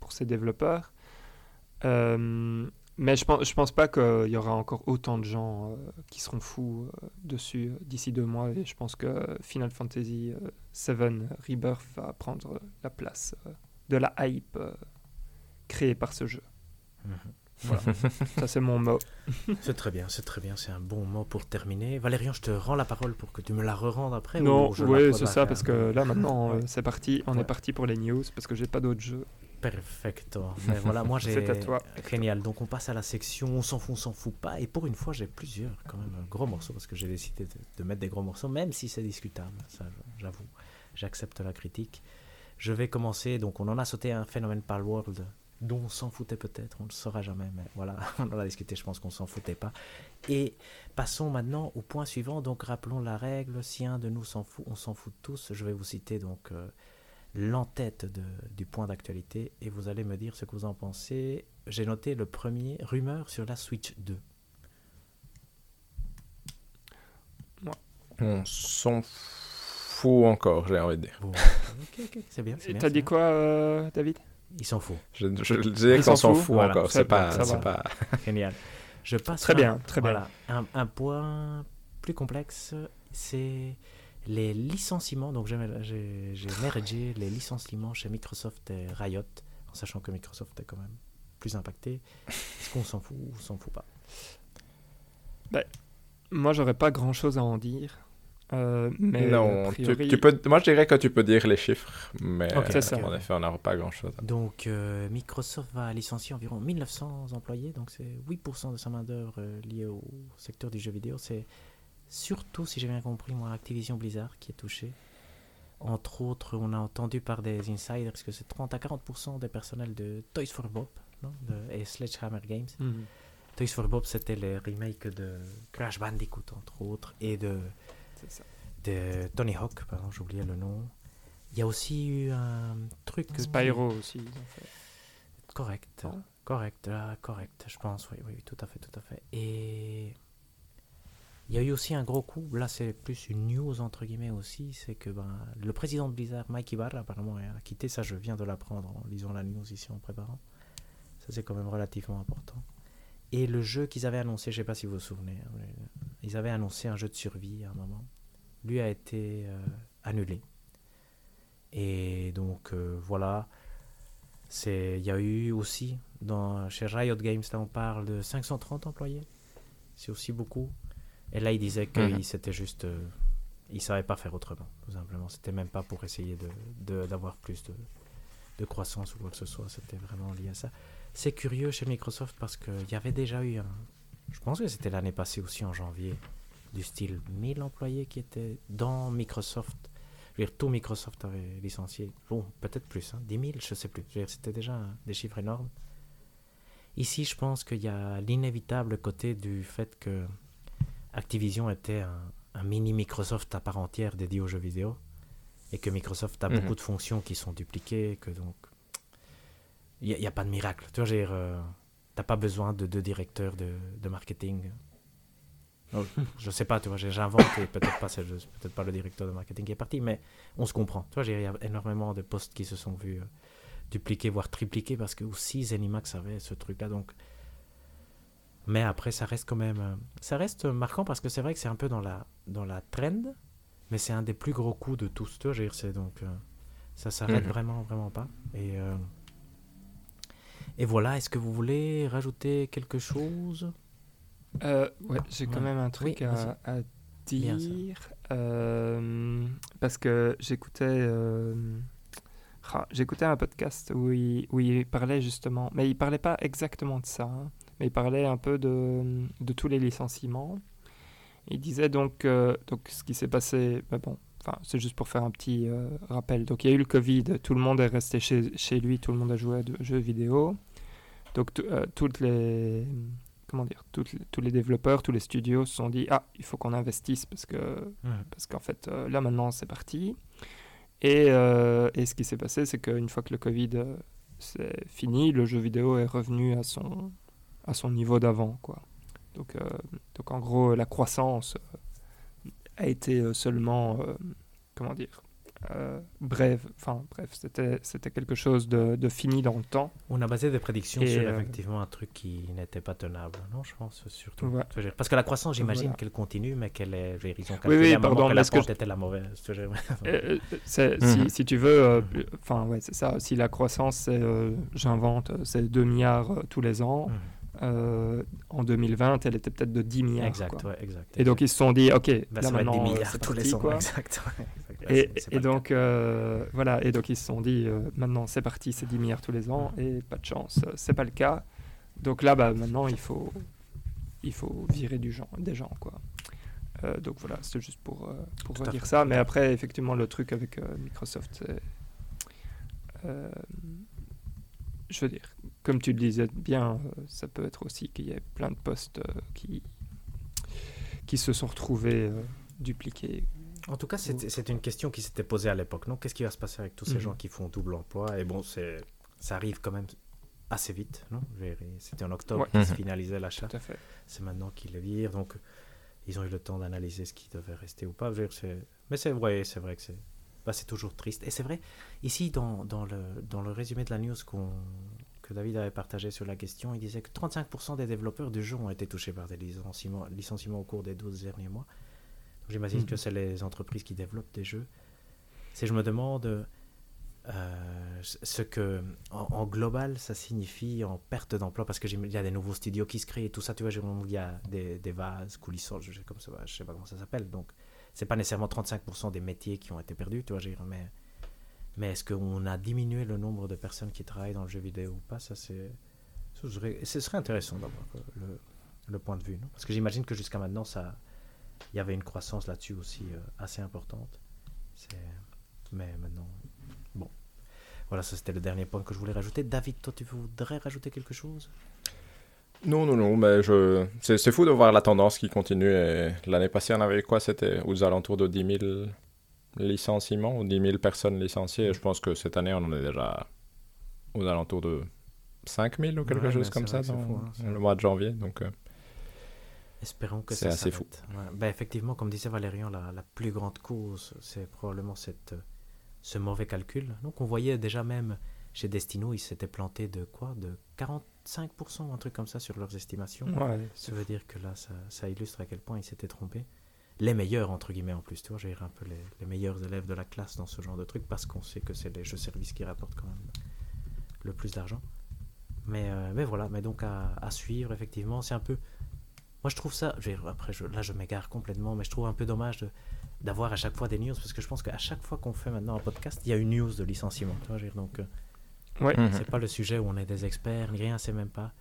pour ses développeurs. Mais je pense, je pense pas qu'il y aura encore autant de gens qui seront fous dessus d'ici deux mois. Et je pense que Final Fantasy VII Rebirth va prendre la place de la hype euh, créée par ce jeu. Mhm. Voilà. [laughs] Ça, c'est mon mot. C'est très bien, c'est très bien. C'est un bon mot pour terminer. Valérian, je te rends la parole pour que tu me la re-rendes après. Non, ou oui, c'est à ça, parce que là maintenant, Ouais. euh, c'est parti, on Ouais. est parti pour les news, parce que j'ai pas d'autres jeux. Perfecto. Mais voilà, moi [laughs] j'ai. C'est à toi. Génial. Donc on passe à la section on s'en fout, on s'en fout pas. Et pour une fois, j'ai plusieurs quand même gros morceaux parce que j'ai décidé de, de mettre des gros morceaux, même si c'est discutable. Ça, j'avoue. J'accepte la critique. Je vais commencer. Donc on en a sauté un phénomène Palworld dont on s'en foutait peut-être, on ne le saura jamais, mais voilà, [laughs] on en a discuté, je pense qu'on s'en foutait pas. Et passons maintenant au point suivant, donc rappelons la règle, si un de nous s'en fout, on s'en fout tous. Je vais vous citer donc euh, l'entête du point d'actualité et vous allez me dire ce que vous en pensez. J'ai noté le premier rumeur sur la Switch 2. On s'en fout encore, j'ai envie de dire. Bon, [laughs] ok, ok, c'est bien. c'est Et bien, t'as c'est dit bien. quoi, euh, David? Il s'en fout. Je, je, je disais Il qu'on s'en s'en fout, fout voilà. encore. C'est pas, ça c'est va. pas. [laughs] [laughs] Génial. Je passe Très à- bien, très bien. voilà, Un, un point plus complexe, c'est les licenciements. Donc j'ai j'ai- j'ai mergé les licenciements chez Microsoft et Riot, en sachant que Microsoft est quand même plus impacté. Est-ce qu'on s'en fout ou on s'en fout pas? Moi, j'aurais pas grand chose à en dire. Euh, mais non, tu- peux, moi je dirais que tu peux dire les chiffres, mais en effet, on n'aura pas grand chose. Donc, euh, Microsoft va licencier environ 1900 employés, donc c'est 8% de sa main-d'œuvre euh, liée au secteur du jeu vidéo. C'est surtout, si j'ai bien compris, moi, Activision Blizzard qui est touché. Entre autres, on a entendu par des insiders que c'est 30 à 40% des personnels de Toys for Bob non, de- et Sledgehammer Games. Mhm. Toys for Bob, c'était les remakes de Crash Bandicoot, entre autres, et de C'est ça. de Tony Hawk, pardon, j'ai oublié le nom. Il y a aussi eu un truc. qui- Spyro aussi. Correct, correct, ah, correct, je pense, oui, oui, oui, tout à fait, tout à fait. Et il y a eu aussi un gros coup, là c'est plus une news entre guillemets aussi, c'est que ben, le président de Blizzard, Mike Ibarra, apparemment a quitté, ça je viens de l'apprendre en lisant la news ici en préparant. Ça c'est quand même relativement important. Et le jeu qu'ils avaient annoncé, je sais pas si vous vous souvenez, ils avaient annoncé un jeu de survie à un moment. Lui a été euh, annulé. Et donc euh, voilà, il y a eu aussi, dans, chez Riot Games, là on parle de 530 employés. C'est aussi beaucoup. Et là, il disait que c'était juste. euh, il savait pas faire autrement, tout simplement. C'était même pas pour essayer de, de- d'avoir plus de, de croissance ou quoi que ce soit. C'était vraiment lié à ça. C'est curieux chez Microsoft parce qu'il y avait déjà eu un. Je pense que c'était l'année passée aussi, en janvier, du style 1000 employés qui étaient dans Microsoft. Je veux dire, tout Microsoft avait licencié. Bon, peut-être plus, hein, 10 000, je sais plus. Je veux dire, c'était déjà des chiffres énormes. Ici, je pense qu'il y a l'inévitable côté du fait que Activision était un, un mini Microsoft à part entière dédié aux jeux vidéo et que Microsoft a Mhm. beaucoup de fonctions qui sont dupliquées, que donc il n'y a, pas de miracle. Tu vois, euh, t'as pas besoin de deux directeurs de, de marketing Oh, [laughs] je sais pas, tu vois, j'invente et peut-être pas, peut-être pas le directeur de marketing qui est parti, mais on se comprend. Tu vois, il y a énormément de postes qui se sont vus euh, dupliqués, voire tripliqués, parce que aussi Zenimax avait ce truc-là. Donc, mais après, ça reste quand même, euh, ça reste marquant parce que c'est vrai que c'est un peu dans la dans la trend, mais c'est un des plus gros coups de tous. Tu vois, c'est donc euh, ça s'arrête mhm. vraiment, vraiment pas. Et et voilà. Est-ce que vous voulez rajouter quelque chose? Euh, ouais, j'ai quand même un truc à, dire. Euh, parce que j'écoutais euh, ah, j'écoutais un podcast où il, où il parlait justement, mais il parlait pas exactement de ça, hein, mais il parlait un peu de, de tous les licenciements. Il disait donc, donc ce qui s'est passé, bon, enfin, c'est juste pour faire un petit rappel. Donc il y a eu le Covid, tout le monde est resté chez, chez lui, tout le monde a joué à de jeux vidéo. Donc toutes les comment dire, tous les développeurs, tous les studios se sont dit ah il faut qu'on investisse parce que parce qu'en fait euh, là maintenant c'est parti. Et, euh, et, ce qui s'est passé, c'est qu'une fois que le Covid euh, c'est fini, le jeu vidéo est revenu à son à son niveau d'avant quoi. Donc donc en gros la croissance a été seulement comment dire euh, bref, enfin bref, c'était c'était quelque chose de, de, fini dans le temps. On a basé des prédictions sur euh, effectivement un truc qui n'était pas tenable, non Je pense surtout. Parce que la croissance, j'imagine qu'elle continue, mais qu'elle est, ils ont oui, oui, pardon, que la pente était la mauvaise. [laughs] Euh, si, si, tu veux, enfin ouais, c'est ça. Si la croissance, j'invente, c'est 2 milliards tous les ans. Mhm. Euh, en 2020, elle était peut-être de 10 milliards. Exact, Ouais, exact, Et donc ils se sont dit, ok, bah, là maintenant, 10 milliards c'est tous les ans. Quoi. [laughs] Exact, et, et donc euh, voilà, et donc ils se sont dit, euh, maintenant c'est parti, c'est 10 milliards tous les ans, et pas de chance, c'est pas le cas. Donc là, bah, maintenant il faut, il faut virer du genre, des gens, quoi. donc voilà, c'est juste pour, pour dire ça. Mais après, effectivement, le truc avec Microsoft, je veux dire, comme tu le disais bien, euh, ça peut être aussi qu'il y ait plein de postes euh, qui, qui se sont retrouvés euh, dupliqués. En tout cas, c'est une question qui s'était posée à l'époque, non? Qu'est-ce qui va se passer avec tous ces mhm. gens qui font double emploi? Et bon, ça arrive quand même assez vite, non? C'était en octobre qu'ils se mhm. finalisait l'achat. C'est maintenant qu'ils le virent, donc ils ont eu le temps d'analyser ce qui devait rester ou pas. Mais c'est vrai, c'est vrai que c'est bah, c'est toujours triste. Et c'est vrai, ici, dans, dans, le, dans le résumé de la news que David avait partagé sur la question, il disait que 35% des développeurs du jeu ont été touchés par des licenciements, licenciements au cours des 12 derniers mois. J'imagine mhm. que c'est les entreprises qui développent des jeux. Si je me demande euh, ce que, en, global, ça signifie en perte d'emploi, parce qu'il y a des nouveaux studios qui se créent et tout ça, tu vois, il y a des, des vases coulissants, je, comme ça, je sais pas comment ça s'appelle, donc c'est pas nécessairement 35% des métiers qui ont été perdus, tu vois, mais, mais est-ce qu'on a diminué le nombre de personnes qui travaillent dans le jeu vidéo ou pas? Ça, c'est. Ce serait, ce serait intéressant d'avoir le, le, point de vue, non? Parce que j'imagine que jusqu'à maintenant, ça, il y avait une croissance là-dessus aussi euh, assez importante. Mais maintenant, bon. Voilà, ça c'était le dernier point que je voulais rajouter. David, toi, tu voudrais rajouter quelque chose? Non, non, non, mais je... c'est fou de voir la tendance qui continue. L'année passée, on avait quoi? C'était aux alentours de 10 000 licenciements ou 10 000 personnes licenciées. Et je pense que cette année, on en est déjà aux alentours de 5 000 ou quelque chose comme ça dans hein, le mois de janvier. Donc, euh, Espérons que c'est assez fou. Ben, effectivement, comme disait Valérian, la, la plus grande cause, c'est probablement cette, ce mauvais calcul. Donc, on voyait déjà même chez Destino, ils s'étaient plantés de quoi? De 45%, un truc comme ça sur leurs estimations. ça veut dire que là, ça, illustre à quel point ils s'étaient trompés. Les meilleurs, entre guillemets, en plus, tu vois, j'ai un peu les, meilleurs élèves de la classe dans ce genre de truc parce qu'on sait que c'est les jeux services qui rapportent quand même le plus d'argent. Mais, euh, mais voilà, mais donc à, suivre, effectivement, c'est un peu. Moi, je trouve ça. Après, je, là, je m'égare complètement, mais je trouve un peu dommage d'avoir à chaque fois des news parce que je pense qu'à chaque fois qu'on fait maintenant un podcast, il y a une news de licenciement. Tu vois, donc. Euh, Ouais. Mhm. C'est pas le sujet où on est des experts, ni rien, c'est même pas.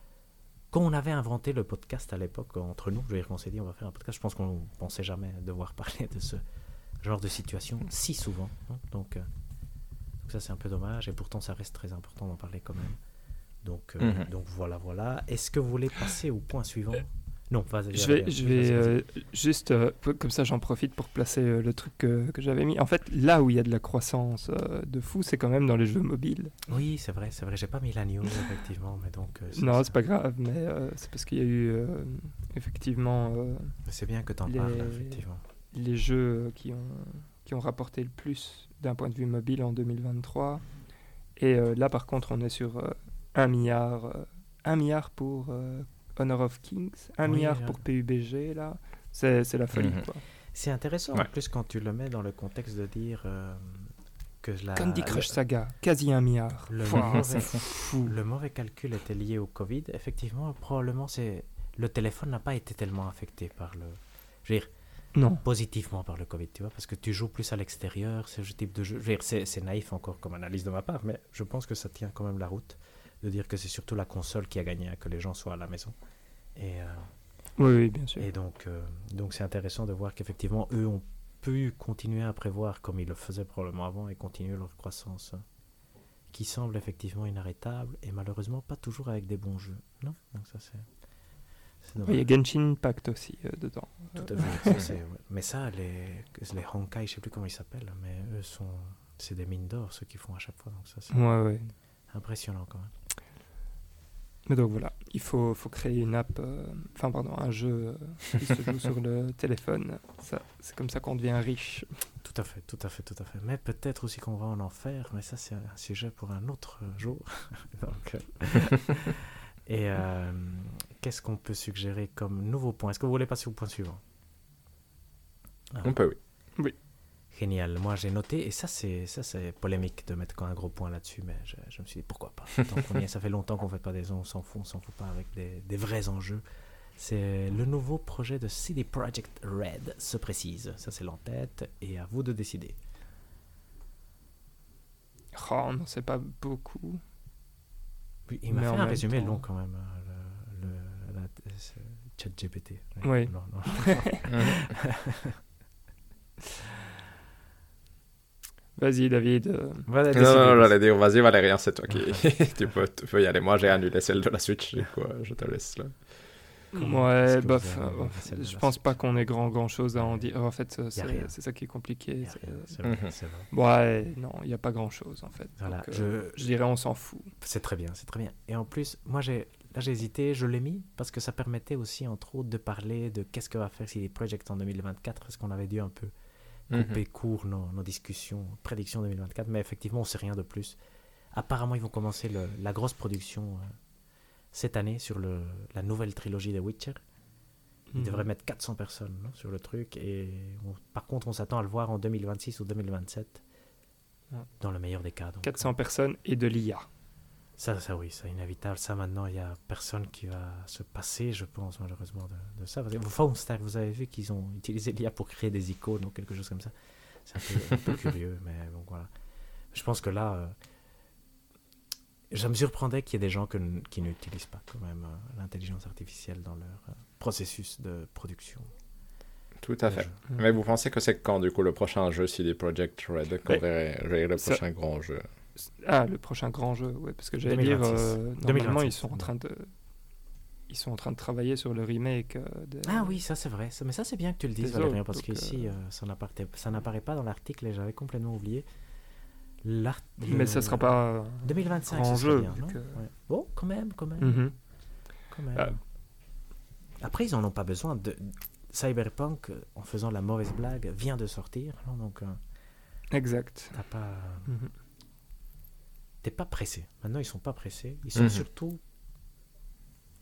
Quand on avait inventé le podcast à l'époque, entre nous, je veux dire qu'on s'est dit on va faire un podcast, je pense qu'on pensait jamais devoir [laughs] parler de ce genre de situation si souvent. Hein. Donc, euh, donc, ça c'est un peu dommage, et pourtant ça reste très important d'en parler quand même. Donc, euh, mhm. donc voilà, voilà. Est-ce que vous voulez passer au point suivant? Non, vas-y. Je vais, je euh, juste, euh, comme ça j'en profite pour placer euh, le truc que, que j'avais mis. En fait, là où il y a de la croissance de fou, c'est quand même dans les jeux mobiles. Oui, c'est vrai, c'est vrai. J'ai pas mis la news, effectivement, mais donc. Non, c'est pas grave, mais c'est parce qu'il y a eu effectivement C'est bien que t'en les- parles, effectivement. les jeux qui ont, qui ont rapporté le plus d'un point de vue mobile en 2023. Et là, par contre, on est sur euh, 1 milliard, euh, 1 milliard pour Honor of Kings, 1 Oui, milliard euh. pour PUBG, là. C'est c'est la folie, Mhm. quoi. C'est intéressant, en plus, quand tu le mets dans le contexte de dire euh, que la. Candy le- Crush Saga, quasi 1 milliard. Le Pouah, mauvais- fou. Le mauvais calcul était lié au Covid. Effectivement, probablement, c'est le téléphone n'a pas été tellement affecté par le. Je veux dire, Non. positivement par le Covid, tu vois, parce que tu joues plus à l'extérieur, c'est ce type de jeu. Je veux dire, c'est, c'est naïf encore comme analyse de ma part, mais je pense que ça tient quand même la route de dire que c'est surtout la console qui a gagné à que les gens soient à la maison. Et, euh, Oui, oui, bien sûr. et donc, euh, donc c'est intéressant de voir qu'effectivement, eux ont pu continuer à prévoir comme ils le faisaient probablement avant et continuer leur croissance euh, qui semble effectivement inarrêtable et malheureusement pas toujours avec des bons jeux. Non? Donc ça c'est... Il y a. Genshin Impact aussi euh, dedans. Tout à fait. ça. [laughs] Mais ça, les, les Honkai, je sais plus comment ils s'appellent, mais eux sont... C'est des mines d'or, ceux qui font à chaque fois. Donc ça, c'est Ouais, ouais. impressionnant quand même. Mais donc voilà, il faut, faut créer une app, euh, enfin pardon, un jeu euh, qui se joue sur le [laughs] téléphone. Ça, c'est comme ça qu'on devient riche. Tout à fait, tout à fait, tout à fait. Mais peut-être aussi qu'on va en en faire, mais ça c'est un sujet pour un autre euh, jour. [laughs] Donc, euh, et euh, qu'est-ce qu'on peut suggérer comme nouveau point? Est-ce que vous voulez passer au point suivant? On peut, oui. Génial. Moi j'ai noté, et ça c'est ça c'est polémique de mettre un gros point là-dessus, mais je, je me suis dit pourquoi pas? Tant est, ça fait longtemps qu'on fait pas des on s'en fout, on s'en fout pas avec des, des vrais enjeux. C'est le nouveau projet de CD Projekt Red se précise. Ça c'est l'en-tête et à vous de décider. Oh, on n'en sait pas beaucoup. Oui, il m'a fait un résumé temps- long quand même, euh, le, le, la, chat GPT. Oui. Non, non. [laughs] [laughs] Vas-y, David. euh, Voilà, Non, non, non, j'allais dire, vas-y Valérien, c'est toi qui... [laughs] tu, peux, tu peux y aller. Moi, j'ai annulé celle de la Switch, du coup, euh, je te laisse là. Comment ouais, bof. avez euh, je pense pas qu'on ait grand grand chose à en dire. En fait, c'est ça qui est compliqué. C'est- vrai, Mhm. c'est vrai. Ouais, non, il n'y a pas grand chose en fait. Voilà, Donc, euh, je- je dirais on s'en fout. C'est très bien, c'est très bien. Et en plus, moi, j'ai là, j'ai hésité, je l'ai mis parce que ça permettait aussi, entre autres, de parler de qu'est-ce que va faire CD Projekt en 2024, parce qu'on avait dû un peu couper court nos, nos discussions, prédictions 2024, mais effectivement, on sait rien de plus. Apparemment, ils vont commencer le- la grosse production euh, cette année sur le, la nouvelle trilogie de Witcher. Ils Mhm. devraient mettre 400 personnes non, sur le truc, et on- par contre, on s'attend à le voir en 2026 ou 2027, Ouais. dans le meilleur des cas. donc, 400 personnes et de l'IA. Ça, ça oui, c'est inévitable. Ça, maintenant, il y a personne qui va se passer, je pense, malheureusement, de, de ça. Parce que vous avez vu qu'ils ont utilisé l'IA pour créer des icônes ou quelque chose comme ça. C'est un peu, un peu [laughs] curieux, mais bon, voilà. Je pense que là, euh, ça me surprendrait qu'il y ait des gens que qui n'utilisent pas quand même euh, l'intelligence artificielle dans leur euh, processus de production. Tout à fait. Mais vous pensez que c'est quand, du coup, le prochain jeu CD Projekt Red qu'on verrait, le Ça- prochain grand jeu? Ah, le prochain grand jeu, ouais, parce que j'allais dire, 2026. euh, normalement 2027, ils sont en train de, ils sont en train de travailler sur le remake. euh, de- Ah oui, ça c'est vrai. Mais ça c'est bien que tu le dises, Valérien, parce donc, qu'ici, euh, euh, ça n'apparaît pas dans l'article et j'avais complètement oublié. Mais ça sera pas. 2025, grand ce serait jeu, bien, non que- Ouais. Bon, quand même, quand même. Mhm. quand même. Ah. Après, ils en ont pas besoin. De... Cyberpunk, euh, en faisant la mauvaise blague, vient de sortir. non, donc, euh, Exact. t'as pas... Mhm. T'es pas pressé. Maintenant, ils sont pas pressés. Ils sont Mhm. surtout...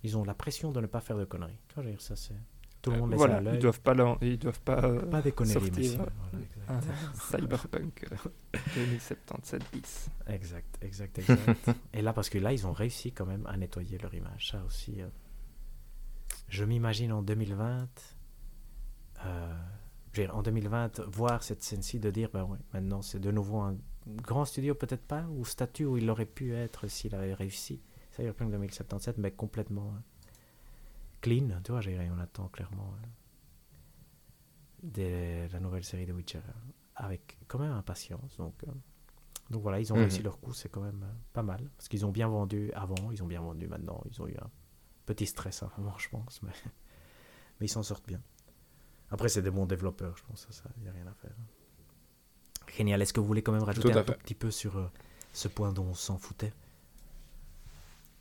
Ils ont la pression de ne pas faire de conneries. Tu vois, je veux dire, ça, c'est... Tout le monde les a Voilà, ils doivent pas, l'en- ils doivent pas, euh, Pas des conneries, sortir, messieurs. euh, Voilà, Cyberpunk euh, 2077 bis. Exact, exact, exact. et là, parce que là, ils ont réussi quand même à nettoyer leur image. Ça aussi, euh, je m'imagine en 2020, euh, en 2020, voir cette scène-ci, de dire, ben ouais, maintenant c'est de nouveau un grand studio, peut-être pas, ou statut où il aurait pu être s'il avait réussi. Cyberpunk 2077, mais complètement euh, clean, tu vois, on attend clairement des- la nouvelle série de Witcher euh, avec quand même impatience. Donc, euh, donc voilà, ils ont Mhm. réussi leur coup, c'est quand même euh, pas mal. Parce qu'ils ont bien vendu avant, ils ont bien vendu maintenant. Ils ont eu un petit stress à un moment, je pense. Mais mais ils s'en sortent bien. Après, c'est des bons développeurs, je pense, ça, il n'y a rien à faire. Génial. Est-ce que vous voulez quand même rajouter un tout petit peu sur euh, ce point dont on s'en foutait?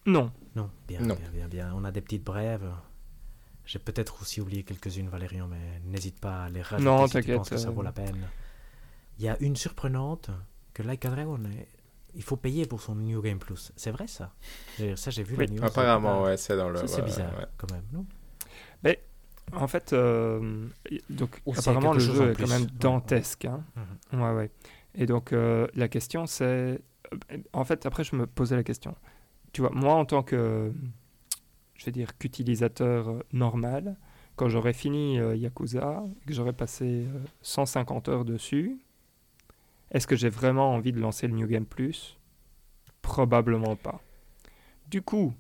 Non. Non, bien, Non. bien, bien, bien. On a des petites brèves. J'ai peut-être aussi oublié quelques-unes, Valérian, mais n'hésite pas à les rajouter Non, si tu t'inquiète, penses que ça euh. vaut la peine. Il y a une surprenante que Like a Dragon, est- il faut payer pour son New Game Plus. C'est vrai ça? Ça, j'ai vu Oui, la news. Apparemment, ouais, c'est dans le. Ça, c'est ouais, bizarre ouais. quand même, non? En fait, euh, donc, apparemment, le jeu est quand même dantesque. hein. Mhm. Ouais, ouais. Et donc, euh, la question, c'est. euh, En fait, après, je me posais la question. Tu vois, moi, en tant que. Je vais dire qu'utilisateur normal, quand j'aurais fini euh, Yakuza, que j'aurais passé euh, 150 heures dessus, est-ce que j'ai vraiment envie de lancer le New Game Plus? Probablement pas. Du coup,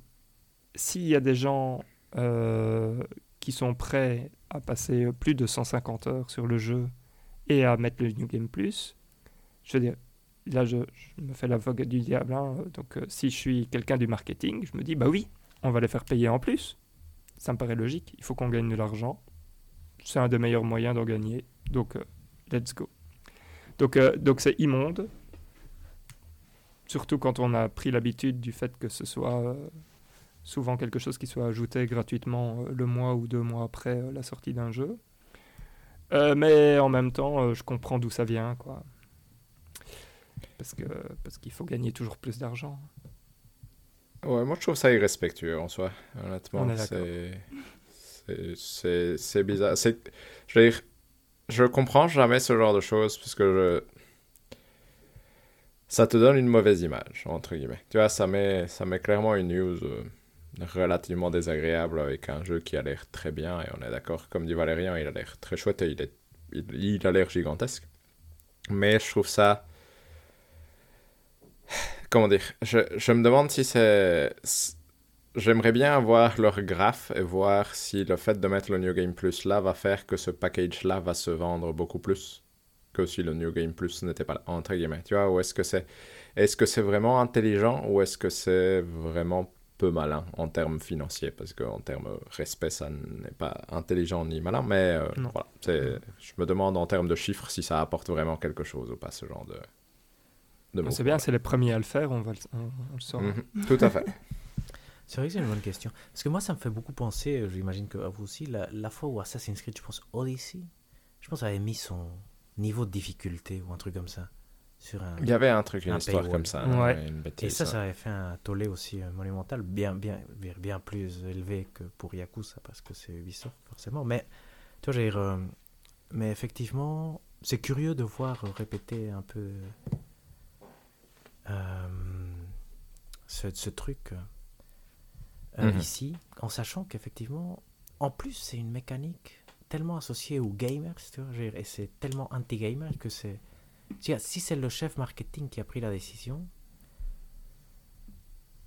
s'il y a des gens euh, qui sont prêts à passer plus de 150 heures sur le jeu et à mettre le New Game Plus, je veux dire, là je, me fais l'avocat du diable, hein, donc euh, si je suis quelqu'un du marketing, je me dis, bah oui, on va les faire payer en plus. Ça me paraît logique, il faut qu'on gagne de l'argent. C'est un des meilleurs moyens d'en gagner, donc euh, let's go. Donc euh, donc c'est immonde, surtout quand on a pris l'habitude du fait que ce soit souvent quelque chose qui soit ajouté gratuitement euh, le mois ou deux mois après euh, la sortie d'un jeu. Euh, mais en même temps, je comprends d'où ça vient, quoi. Parce que parce qu'il faut gagner toujours plus d'argent. Ouais, moi je trouve ça irrespectueux en soi, honnêtement. C'est- c'est- C'est c'est bizarre. C'est- Je veux dire, je comprends jamais ce genre de choses parce que je... ça te donne une mauvaise image, entre guillemets. Tu vois, ça met, ça met clairement une news euh, relativement désagréable avec un jeu qui a l'air très bien et on est d'accord, comme dit Valérian, il a l'air très chouette et il, est... il, a l'air gigantesque. Mais je trouve ça comment dire, je, je me demande si c'est... J'aimerais bien voir leur graphe et voir si le fait de mettre le New Game Plus là va faire que ce package-là va se vendre beaucoup plus que si le New Game Plus n'était pas entre guillemets. Tu vois, ou est-ce que c'est est-ce que c'est vraiment intelligent ou est-ce que c'est vraiment peu malin en termes financiers Parce qu'en termes respect, ça n'est pas intelligent ni malin, mais euh, voilà. c'est- Je me demande en termes de chiffres si ça apporte vraiment quelque chose ou pas, ce genre de... de mots. C'est bien, c'est les premiers à le faire, on, va le, on, on le saura. Mhm, Tout à fait. [laughs] C'est vrai que c'est une bonne question. Parce que moi, ça me fait beaucoup penser, euh, j'imagine que à vous aussi, la, la fois où Assassin's Creed, je pense Odyssey, je pense avait mis son niveau de difficulté ou un truc comme ça sur un. Il y avait un truc, une Un histoire paywall. comme ça. Ouais. Une Et ça, ouais. ça avait fait un tollé aussi euh, monumental, bien, bien, bien, plus élevé que pour Yakuza, parce que c'est Ubisoft, forcément. Mais, tu vois, j'ai, euh, mais effectivement, c'est curieux de voir répéter un peu euh, ce, ce truc euh, Mhm. ici, en sachant qu'effectivement, en plus, c'est une mécanique tellement associée aux gamers, tu vois, j'ai- et c'est tellement anti-gamer que c'est. Si c'est le chef marketing qui a pris la décision,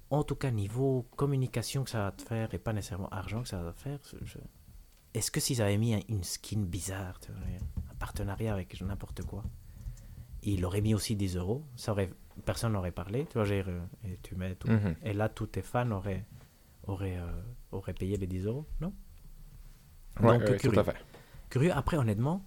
en tout cas niveau communication que ça va te faire et pas nécessairement argent que ça va te faire, je- est-ce que s'ils avaient mis un- une skin bizarre, tu vois, un partenariat avec n'importe quoi, il aurait mis aussi 10 euros, ça aurait, personne n'aurait parlé, tu vois, j'ai, euh, et tu mets tout, Mhm. et là tous tes fans auraient, auraient, euh, auraient payé les 10 euros, non? Ouais, Donc, ouais, tout curieux. à fait. curieux. Après, honnêtement,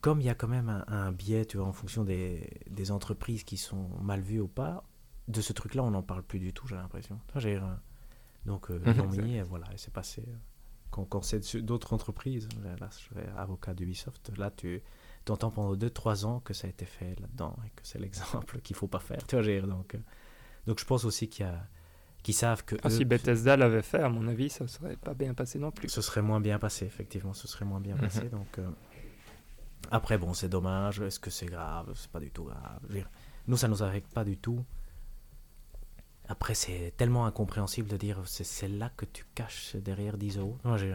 comme il y a quand même un, un biais, tu vois, en fonction des, des entreprises qui sont mal vues ou pas, de ce truc-là, on n'en parle plus du tout, j'ai l'impression. Euh, donc, euh, l'ont Mhm. voilà, c'est passé. euh. Quand, quand c'est d'autres entreprises, euh, là, je vais avocat d'Ubisoft, là, tu entends pendant 2-3 ans que ça a été fait là-dedans, et que c'est l'exemple [laughs] qu'il faut pas faire. Tu vois, j'ai, donc, euh, donc, je pense aussi qu'il y a qu'ils savent que Ah, eux, si Bethesda l'avait fait, à mon avis, ça serait pas bien passé non plus. ce serait moins bien passé, effectivement, ce serait moins bien Mhm. passé. Donc, euh, Après, bon, c'est dommage. Est-ce que c'est grave? C'est pas du tout grave. Dire, Nous, ça nous affecte pas du tout. Après, c'est tellement incompréhensible de dire c'est celle-là que tu caches derrière 10 euros. Moi, j'ai.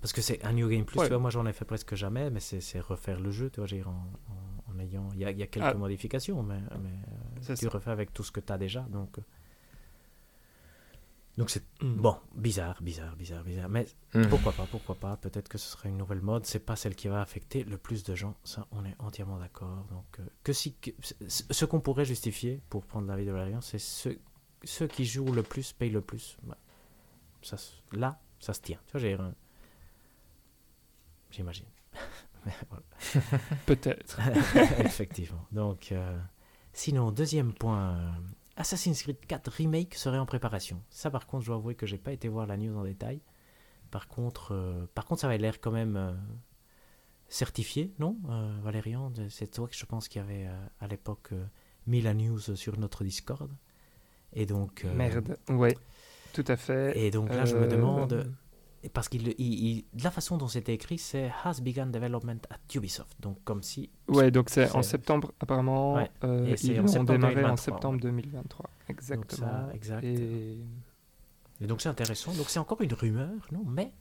Parce que c'est un New Game Plus, Ouais. tu vois, moi j'en ai fait presque jamais, mais c'est refaire le jeu, tu vois, j'ai en, en, en ayant. Il y a, il y a quelques Ah. modifications, mais, mais euh, C'est tu ça. refais avec tout ce que tu as déjà. Donc, euh, donc c'est Mm. bon, bizarre, bizarre, bizarre, bizarre. Mais Mhm. pourquoi pas, pourquoi pas? Peut-être que ce serait une nouvelle mode. C'est pas celle qui va affecter le plus de gens. Ça, on est entièrement d'accord. Donc, euh, que si, que- ce qu'on pourrait justifier pour prendre l'avis de Valérian, c'est ceux, ceux qui jouent le plus payent le plus. Bah, ça, là, ça se tient. Tu vois, j'ai... J'imagine. [laughs] Peut-être. [laughs] Effectivement. Donc, euh, sinon, deuxième point. Assassin's Creed 4 Remake serait en préparation. Ça, par contre, je dois avouer que j'ai pas été voir la news en détail. Par contre, euh, par contre ça avait l'air quand même euh, certifié, non, euh, Valérian? C'est toi que je pense qui avait euh, à l'époque mis la news sur notre Discord. Et donc, Merde. Ouais, tout à fait. Et donc là, je me demande, parce qu'il, il- il- de la façon dont c'était écrit, c'est Has begun development at Ubisoft. Donc comme si Ouais, donc c'est en septembre, apparemment. Ouais, euh, et ils ont démarré en 2023, septembre ouais. 2023. Donc Exactement. ça, exact. Et Et donc c'est intéressant. Donc c'est encore une rumeur, non Mais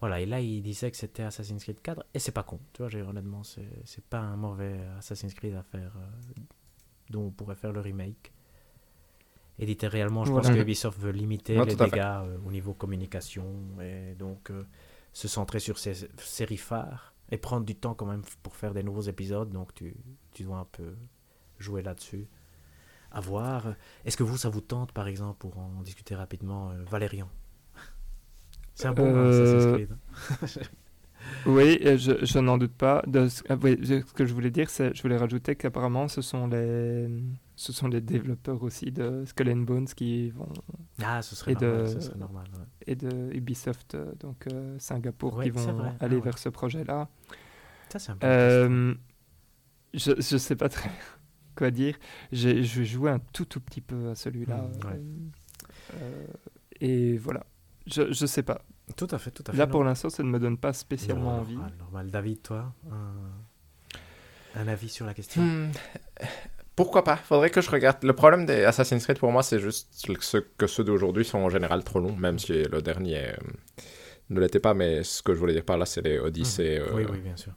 voilà, et là il disait que c'était Assassin's Creed 4, et c'est pas con. Tu vois, honnêtement, c'est, c'est pas un mauvais Assassin's Creed à faire, euh, dont on pourrait faire le remake. Éditorialement, je Voilà. pense que Ubisoft veut limiter Ouais, les dégâts euh, au niveau communication, et donc euh, se centrer sur ces séries phares, et prendre du temps quand même pour faire des nouveaux épisodes, donc tu, tu dois un peu jouer là-dessus. À voir. Est-ce que vous, ça vous tente, par exemple, pour en discuter rapidement, euh, Valérian? C'est un bon hein, Assassin's Creed. [laughs] Oui, je, je n'en doute pas. De ce, ah oui, je- ce que je voulais dire, c'est, je voulais rajouter qu'apparemment, ce sont les, ce sont les développeurs aussi de Skull and Bones qui vont Ah, ce serait et normal. de- Ce serait normal ouais. et de Ubisoft, euh, donc euh, Singapour, Ouais, qui vont vrai. aller Ah ouais. vers ce projet-là. Ça, c'est un peu. Euh, je je sais pas très [laughs] quoi dire. J'ai je joué un tout tout petit peu à celui-là. Mm, euh, et voilà. Je je sais pas. Tout à fait, tout à fait. Là non. pour l'instant, ça ne me donne pas spécialement Non, envie. Normal, normal. David, toi, un, un avis sur la question? Hmm, Pourquoi pas? Faudrait que je regarde. Le problème des Assassin's Creed pour moi, c'est juste que ceux d'aujourd'hui sont en général trop longs, même si le dernier euh, ne l'était pas. Mais ce que je voulais dire par là, c'est les Odyssey, Mhm. Oui, euh, oui, bien sûr.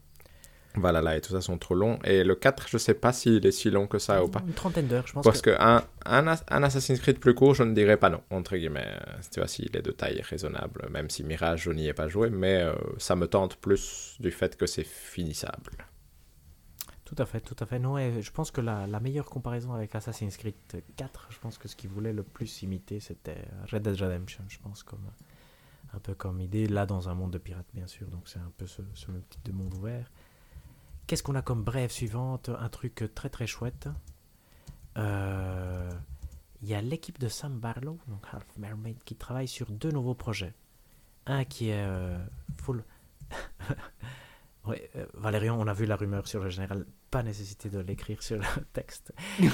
Valhalla et tout ça sont trop longs. Et le 4, je sais pas s'il est si long que ça ou pas. Une trentaine d'heures, je pense. Parce que... que un, un, As- un Assassin's Creed plus court, je ne dirais pas non, entre guillemets. Euh, Tu vois, s'il est de taille raisonnable, même si Mirage, je n'y ai pas joué, mais euh, ça me tente plus du fait que c'est finissable. Tout à fait, tout à fait. Non, et je pense que la, la meilleure comparaison avec Assassin's Creed 4, je pense que ce qu'il voulait le plus imiter, c'était Red Dead Redemption, je pense, comme un peu comme idée, là dans un monde de pirates, bien sûr, donc c'est un peu ce, ce même type de monde ouvert. Qu'est-ce qu'on a comme brève suivante? Un truc très très chouette. Euh, Il y a l'équipe de Sam Barlow, donc Half Mermaid, qui travaille sur deux nouveaux projets. Un qui est euh, full. [laughs] Ouais, euh, Valérian, on a vu la rumeur sur le général, pas nécessité de l'écrire sur le [laughs] texte.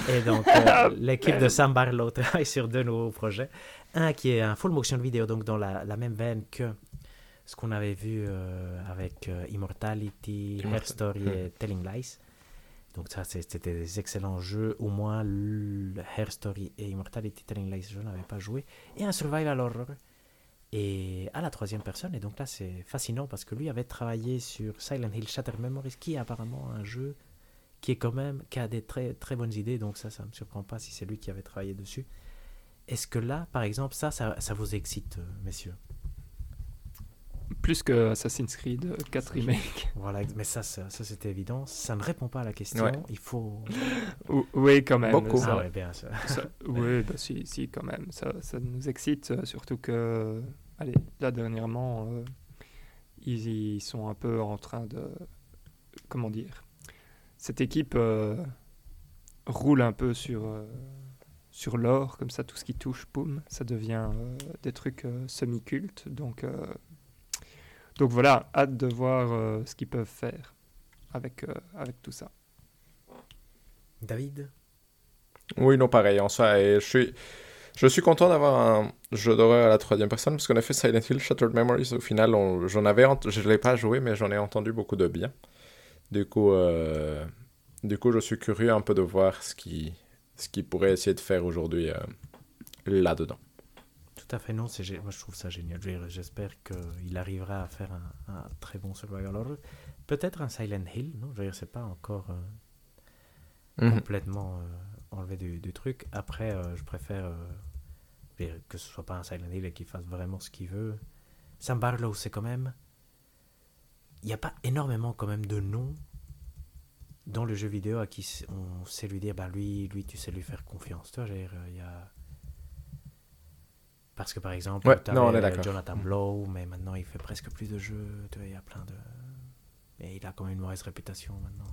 Et donc, euh, l'équipe de Sam Barlow [laughs] travaille sur deux nouveaux projets. Un qui est un full motion vidéo, donc dans la, la même veine que ce qu'on avait vu euh, avec euh, Immortality, Immortal- Hair Story et Telling Lies. Donc ça, c'était des excellents jeux. Au moins, Hair Story et Immortality, Telling Lies, je n'avais pas joué. Et un Survival Horror. Et à la troisième personne. Et donc là, c'est fascinant parce que lui avait travaillé sur Silent Hill Shattered Memories, qui est apparemment un jeu qui est quand même, qui a des très, très bonnes idées. Donc ça, ça me surprend pas si c'est lui qui avait travaillé dessus. Est-ce que là, par exemple, ça, ça, ça vous excite, euh, messieurs? Plus que Assassin's Creed euh, 4 Remake. Voilà, mais ça, ça, ça, c'était évident. Ça ne répond pas à la question. Ouais. Il faut. Ou- oui, quand même. Beaucoup. ça- Ah ouais, bien ça. ça- [laughs] oui, bah, si, si, quand même. Ça, ça nous excite, euh, surtout que, allez, là, dernièrement, euh, ils, ils sont un peu en train de. Comment dire Cette équipe euh, roule un peu sur, euh, sur l'or, comme ça, tout ce qui touche, boum, ça devient euh, des trucs euh, semi-cultes. Donc, euh, donc voilà, hâte de voir euh, ce qu'ils peuvent faire avec, euh, avec tout ça. David? Oui, non, pareil, en soi. Et je suis, je suis content d'avoir un jeu d'horreur à la troisième personne, parce qu'on a fait Silent Hill Shattered Memories. Au final, on- j'en avais, ent- je ne l'ai pas joué, mais j'en ai entendu beaucoup de bien. Du coup, euh, du coup, je suis curieux un peu de voir ce qui, ce qu'il pourrait essayer de faire aujourd'hui euh, là-dedans. Tout à fait, non, c'est moi je trouve ça génial. J'espère qu'il arrivera à faire un, un très bon survival horror. Peut-être un Silent Hill, non Je veux dire, c'est pas encore euh, Mhm. complètement euh, enlevé du, du truc. Après, euh, je préfère que ce soit pas un Silent Hill et qu'il fasse vraiment ce qu'il veut. Sam Barlow, c'est quand même. Il n'y a pas énormément quand même de noms dans le jeu vidéo à qui on sait lui dire, bah lui, lui, tu sais lui faire confiance. Tu vois, il y a. Parce que par exemple, Ouais, tu non, on est d'accord. Jonathan Blow, mais maintenant il fait presque plus de jeux. Tu vois, il y a plein de. Et il a quand même une mauvaise réputation maintenant.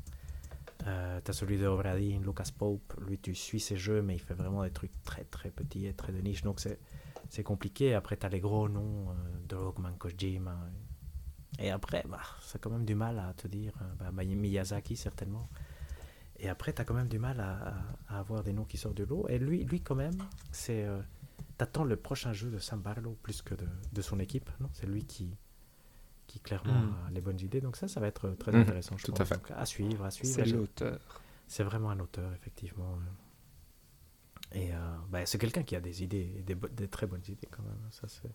Euh, tu as celui de Obradin, Lucas Pope. Lui, tu suis ses jeux, mais il fait vraiment des trucs très très petits et très de niche. Donc c'est, compliqué. Après, tu as les gros noms euh, de Rockman Kojima. Et après, bah, c'est quand même du mal à te dire. euh, bah, bah, Miyazaki, certainement. Et après, tu as quand même du mal à, à- à avoir des noms qui sortent du lot. Et lui, lui quand même, c'est. euh, T'attends le prochain jeu de Sam Barlow plus que de, de son équipe, non? C'est lui qui, qui clairement Mm. a les bonnes idées. Donc ça, ça va être très Mhm, intéressant, je tout à fait. Donc, à suivre, à suivre. C'est l'auteur. C'est vraiment un auteur, effectivement. Et euh, bah, c'est quelqu'un qui a des idées, et des, très bonnes idées quand même. Ça, c'est,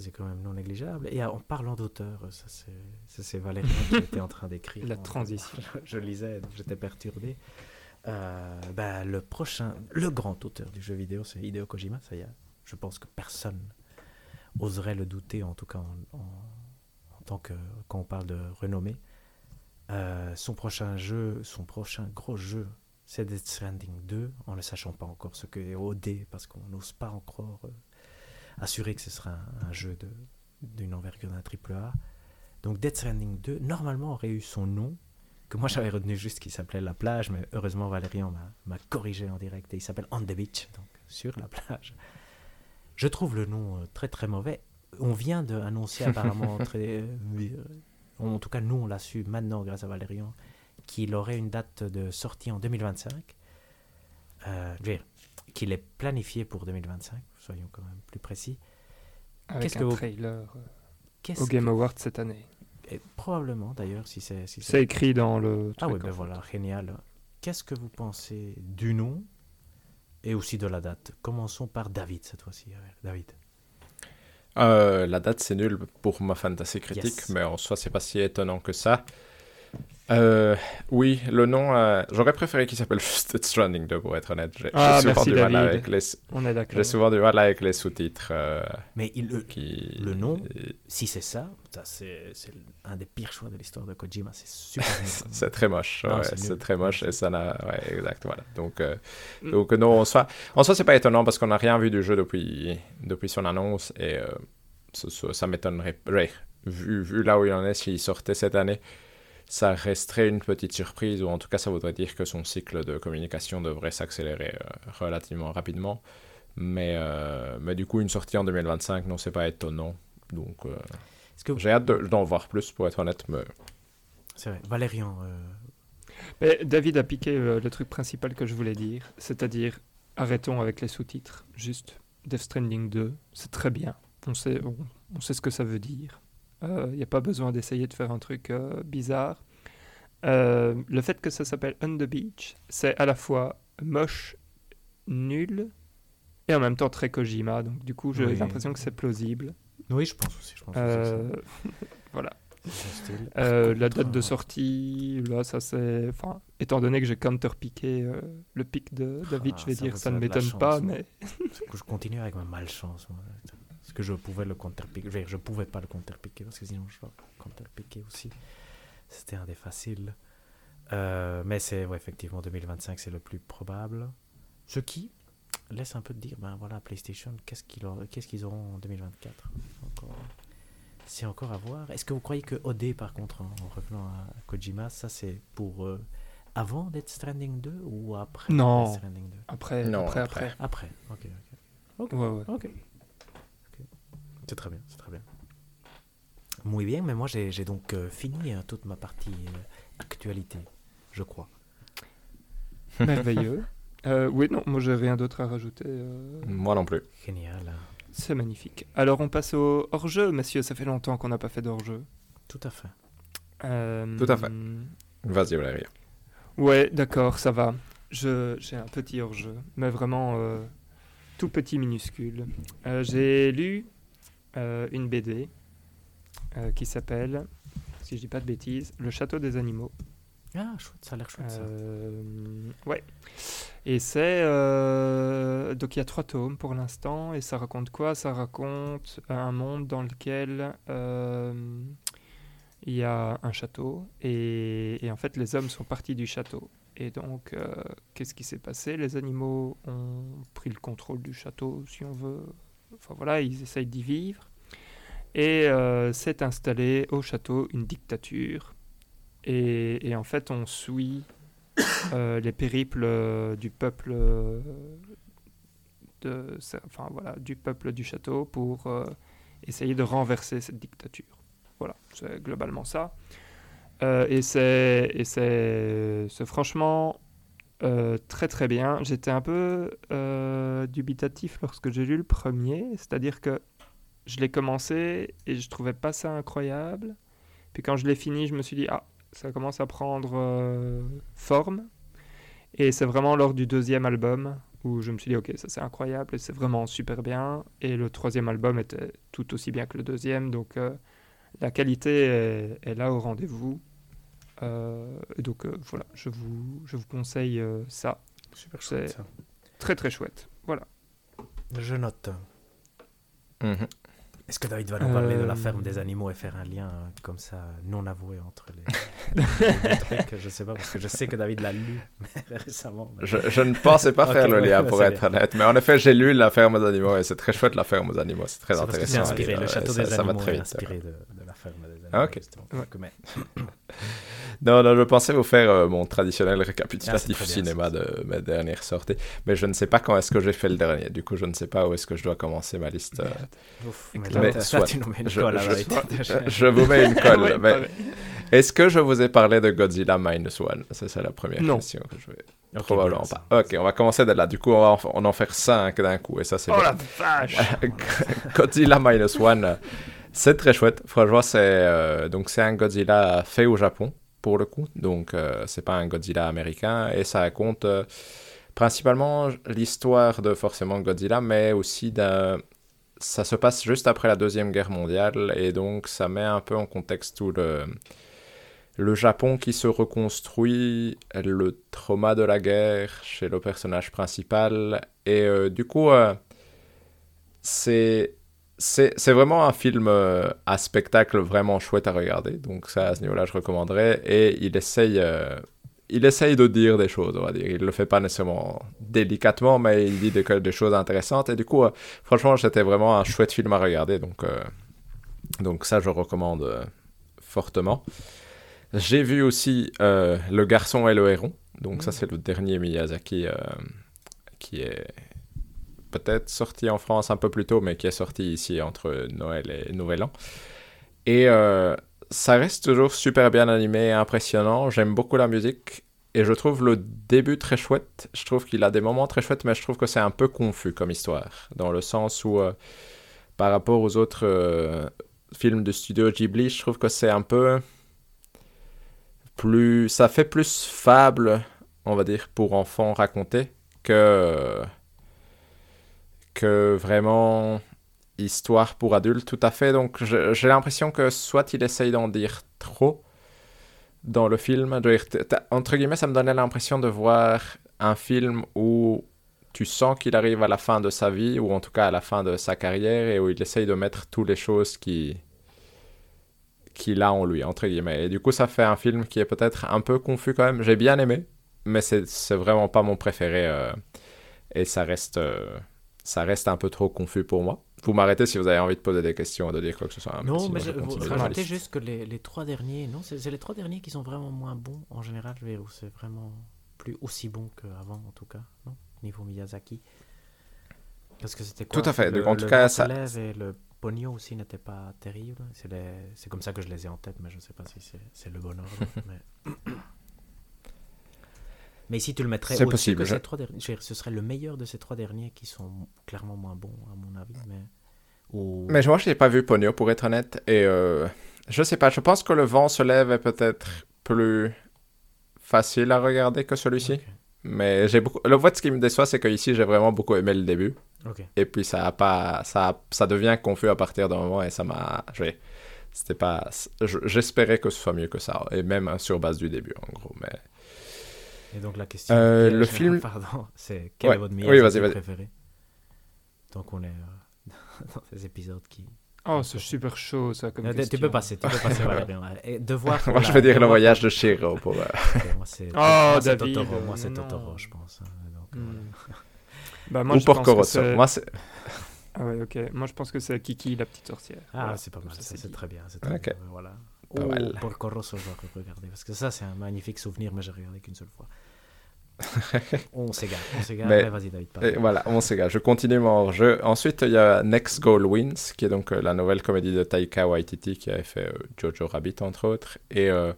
c'est quand même non négligeable. Et euh, en parlant d'auteur, ça, c'est, Valérian qui était en train d'écrire. La En- transition. [laughs] je lisais, j'étais perturbé. Euh, bah, le prochain, le grand auteur du jeu vidéo, c'est Hideo Kojima. Ça y est, je pense que personne oserait le douter, en tout cas en, tant que quand on parle de renommée. Euh, son prochain jeu, son prochain gros jeu, c'est Death Stranding 2, en ne sachant pas encore ce que est OD, parce qu'on n'ose pas encore euh, assurer que ce sera un, jeu d'une envergure d'un triple A. Donc Death Stranding 2, normalement, aurait eu son nom, que moi j'avais retenu juste qui s'appelait La Plage, mais heureusement Valérian m'a- corrigé en direct, et il s'appelle On the Beach, donc sur la plage. Je trouve le nom euh, très très mauvais. On vient d'annoncer apparemment [laughs] très... euh, en tout cas, nous, on l'a su maintenant grâce à Valérian, qu'il aurait une date de sortie en 2025. Euh, qu'il est planifié pour 2025, soyons quand même plus précis. Avec Qu'est-ce un que vous- trailer euh, au Game Awards cette année. Et probablement d'ailleurs, si c'est. Si C'est écrit dans le. Ah oui, ben fait. voilà, génial. Qu'est-ce que vous pensez du nom et aussi de la date? Commençons par David cette fois-ci. David. Euh, la date, c'est nul pour ma fantasy critique, Yes. mais en soi, c'est pas si étonnant que ça. Euh, oui, le nom, euh, j'aurais préféré qu'il s'appelle Death Stranding 2, pour être honnête. J'ai Ah, souvent du mal avec les, On est d'accord. j'ai souvent du mal avec les sous-titres euh, Mais il, le, qui... Le nom si c'est ça, ça c'est c'est un des pires choix de l'histoire de Kojima. C'est super. [laughs] C'est très moche, Non, ouais, c'est très moche et ça n'a... Ouais, exact, voilà. Donc, euh, Mm. donc non, en soi, en soi c'est pas étonnant parce qu'on n'a rien vu du jeu depuis, depuis son annonce et euh, ça, ça- ça m'étonnerait... Ouais, vu, vu là où il en est, s'il sortait cette année, ça resterait une petite surprise ou en tout cas ça voudrait dire que son cycle de communication devrait s'accélérer euh, relativement rapidement. Mais, euh, mais du coup, une sortie en 2025, non, c'est pas étonnant. Donc, euh, j'ai hâte de- d'en voir plus pour être honnête, mais c'est vrai, Valérian. euh, Mais David a piqué euh, le truc principal que je voulais dire, c'est-à-dire arrêtons avec les sous-titres. Juste Death Stranding 2, c'est très bien. On sait, on, on sait ce que ça veut dire. Il n'y a pas besoin d'essayer de faire un truc euh, bizarre. Euh, le fait que ça s'appelle On the Beach, c'est à la fois moche, nul, et en même temps très Kojima. Donc du coup, j'ai Oui. l'impression que c'est plausible. Oui, je pense aussi. Je pense aussi que Euh, [laughs] voilà. Euh, la date de euh, sortie, là, ça c'est. Enfin, étant donné que j'ai counter-piqué euh, le pic de David, Ah, je vais ça, dire ça ne m'étonne pas, mais. Je continue avec ma malchance. moi. Que je pouvais le counterpiquer. Je Je pouvais pas le counterpiquer parce que sinon je dois counterpiquer aussi. C'était un des faciles. Euh, mais c'est ouais, effectivement 2025, c'est le plus probable. Ce qui laisse un peu de dire, ben voilà, PlayStation, qu'est-ce qu'ils auront, qu'est-ce qu'ils auront en 2024 Encore- C'est encore à voir. Est-ce que vous croyez que OD, par contre, en, en revenant à Kojima, ça c'est pour euh, avant Death Stranding 2 ou après Non. Death Stranding 2 Après, Non, après, après. après. Après, ok, ok. Ouais, ouais. Ok. C'est très bien, c'est très bien. Muy bien, mais moi j'ai donc euh, fini euh, toute ma partie euh, actualité, je crois. [laughs] Merveilleux. Euh, oui, non, moi j'ai rien d'autre à rajouter. euh, moi non plus. Génial. C'est magnifique. Alors on passe au hors-jeu, messieurs, ça fait longtemps qu'on n'a pas fait d'hors-jeu. Tout à fait. Euh, Tout à fait. Vas-y, Valérie. Ouais, d'accord, ça va. Je- J'ai un petit hors-jeu, mais vraiment euh, tout petit, minuscule. Euh, J'ai lu euh, une BD euh, qui s'appelle, si je dis pas de bêtises, Le Château des Animaux. Ah, chouette, ça a l'air chouette ça. Euh, ouais. Et c'est. donc il y a trois tomes pour l'instant. Et ça raconte quoi? Ça raconte un monde dans lequel il y a un château. Et, et en fait, les hommes sont partis du château. Et donc, euh, qu'est-ce qui s'est passé? Les animaux ont pris le contrôle du château, si on veut enfin voilà, ils essayent d'y vivre. Et euh, s'est installé au château une dictature. Et, en fait, on suit euh, les périples euh, du peuple euh, de, enfin voilà, du peuple du château pour essayer de renverser cette dictature. Voilà, c'est globalement ça. Et c'est franchement euh, très très bien. J'étais un peu euh, dubitatif lorsque j'ai lu le premier, c'est-à-dire que je l'ai commencé et je trouvais pas ça incroyable. Puis quand je l'ai fini, je me suis dit ah ça commence à prendre euh, forme. Et c'est vraiment lors du deuxième album où je me suis dit ok ça c'est incroyable et c'est vraiment super bien. Et le troisième album était tout aussi bien que le deuxième, donc la qualité est là au rendez-vous. Euh, et donc euh, voilà, je vous, je vous conseille euh, ça. Super chouette, ça. Très très chouette. Voilà. Je note. Mhm. Est-ce que David va nous parler de la ferme des animaux et faire un lien comme ça non avoué entre les, [laughs] les deux trucs? Je sais pas parce que je sais que David l'a lu [laughs] récemment. mais- Je, je ne pensais pas faire le lien ouais, pour être honnête, mais en effet, j'ai lu La ferme aux animaux et c'est très chouette La ferme aux animaux, c'est très intéressant. inspiré. et, Le château ça, des ça va très est vite. inspiré de, de la ferme des animaux. Ah. Ouais. Mais- [laughs] Non, non, je pensais vous faire euh, mon traditionnel Ah, récapitulatif bien, cinéma de mes dernières sorties, mais je ne sais pas quand est-ce que j'ai fait le dernier. Du coup, je ne sais pas où est-ce que je dois commencer ma liste. euh, Ouf, Mais mais là, là, soit. tu nous mets une je, colle à la je- vérité. je- [laughs] je vous mets une colle. [laughs] Ouais, mais pareil. est-ce que je vous ai parlé de Godzilla Minus One? C'est ça la première Non. question que je vais. Ok, Probablement pas. Ok, on va commencer de là. Du coup, on va en, on en faire 5 d'un coup, et ça, c'est Oh bien. la vache Godzilla Minus One, euh, c'est très chouette. Franchement, c'est euh, donc c'est un Godzilla fait au Japon pour le coup. Donc euh, c'est pas un Godzilla américain et ça raconte euh, principalement l'histoire de forcément Godzilla, mais aussi ça se passe juste après la deuxième guerre mondiale et donc ça met un peu en contexte tout le le Japon qui se reconstruit, le trauma de la guerre chez le personnage principal et euh, du coup euh, c'est c'est vraiment un film euh, à spectacle vraiment chouette à regarder. Donc ça, à ce niveau-là, je recommanderais. Et il essaye, euh, il essaye de dire des choses, on va dire. Il le fait pas nécessairement délicatement, mais il dit des, des choses intéressantes. Et du coup, euh, franchement, c'était vraiment un chouette film à regarder. Donc, donc ça, je recommande fortement. J'ai vu aussi Le Garçon et le Héron. Donc ça, c'est le dernier Miyazaki qui est peut-être sorti en France un peu plus tôt, mais qui est sorti ici entre Noël et Nouvel An. Et euh, ça reste toujours super bien animé impressionnant. J'aime beaucoup la musique et je trouve le début très chouette. Je trouve qu'il a des moments très chouettes, mais je trouve que c'est un peu confus comme histoire, dans le sens où, euh, par rapport aux autres euh, films de studio Ghibli, je trouve que c'est un peu plus... Ça fait plus fable, on va dire, pour enfants raconter que que vraiment histoire pour adultes, tout à fait. Donc j'ai l'impression que soit il essaye d'en dire trop dans le film, entre guillemets, ça me donnait l'impression de voir un film où tu sens qu'il arrive à la fin de sa vie, ou en tout cas à la fin de sa carrière, et où il essaye de mettre toutes les choses qui qu'il a en lui, entre guillemets. Et du coup, ça fait un film qui est peut-être un peu confus quand même. J'ai bien aimé, mais c'est vraiment pas mon préféré. euh, et ça reste, euh, ça reste un peu trop confus pour moi. Vous m'arrêtez si vous avez envie de poser des questions ou de dire quoi que ce soit. Non, sinon mais je je, rajoutez juste que les, les trois derniers, non, c'est les trois derniers qui sont vraiment moins bons en général, c'est vraiment plus aussi bon qu'avant en tout cas, non Niveau Miyazaki. Parce que c'était quoi Tout à fait, Le- en tout le cas, ça- et le pognon aussi n'était pas terrible. C'est les- comme ça que je les ai en tête, mais je ne sais pas si c'est c'est le bon ordre. [laughs] mais... mais ici, tu le mettrais C'est au-dessus possible, que je- ces trois derniers. Ce serait le meilleur de ces trois derniers qui sont clairement moins bons, à mon avis. Mais... Ou... Mais moi, je n'ai pas vu Pogno, pour être honnête. Et euh, je sais pas, je pense que le vent se lève est peut-être plus facile à regarder que celui-ci. Mais j'ai beaucoup. Le fait, ce qui me déçoit, c'est qu'ici, j'ai vraiment beaucoup aimé le début. Et puis, ça a pas. Ça, ça devient confus à partir d'un moment et ça m'a. C'était pas. je- J'espérais que ce soit mieux que ça. Et même sur base du début, en gros. Mais. Et donc la question. Euh, le film- Pardon, [laughs] c'est quel Ouais. est votre Oui, Miyazaki vas-y, vas-y. préféré? Donc on est euh, [laughs] dans ces épisodes qui. Oh, c'est super chaud ça comme Euh, tu question. peux passer, tu peux passer Valérien. Et devoir. [laughs] Moi, je vais dire le voyage de Shiro pour. euh, Ok, moi c'est. Oh, moi, c'est David, Totoro. Moi c'est. Totoro, je pense. hein, donc, Hmm. euh, Bah, moi, ou je pense que Porco Rosso. c'est- Moi, c'est. Ah ouais, ok. Moi, je pense que c'est Kiki, la petite sorcière. Ah, Voilà. c'est pas mal, Ça, c'est très bien. c'est très Ok. bien, Voilà. Pas oh, mal. Porco Rosso, je dois regarder. Parce que ça, c'est un magnifique souvenir, mais j'ai regardé qu'une seule fois. [laughs] on s'égare, on s'égare. Mais- Mais, vas-y, David. Et voilà, on s'égare. Je continue mon hors-jeu. Ensuite, il y a Next Goal Wins, qui est donc euh, la nouvelle comédie de Taika Waititi, qui avait fait euh, Jojo Rabbit, entre autres. Et euh,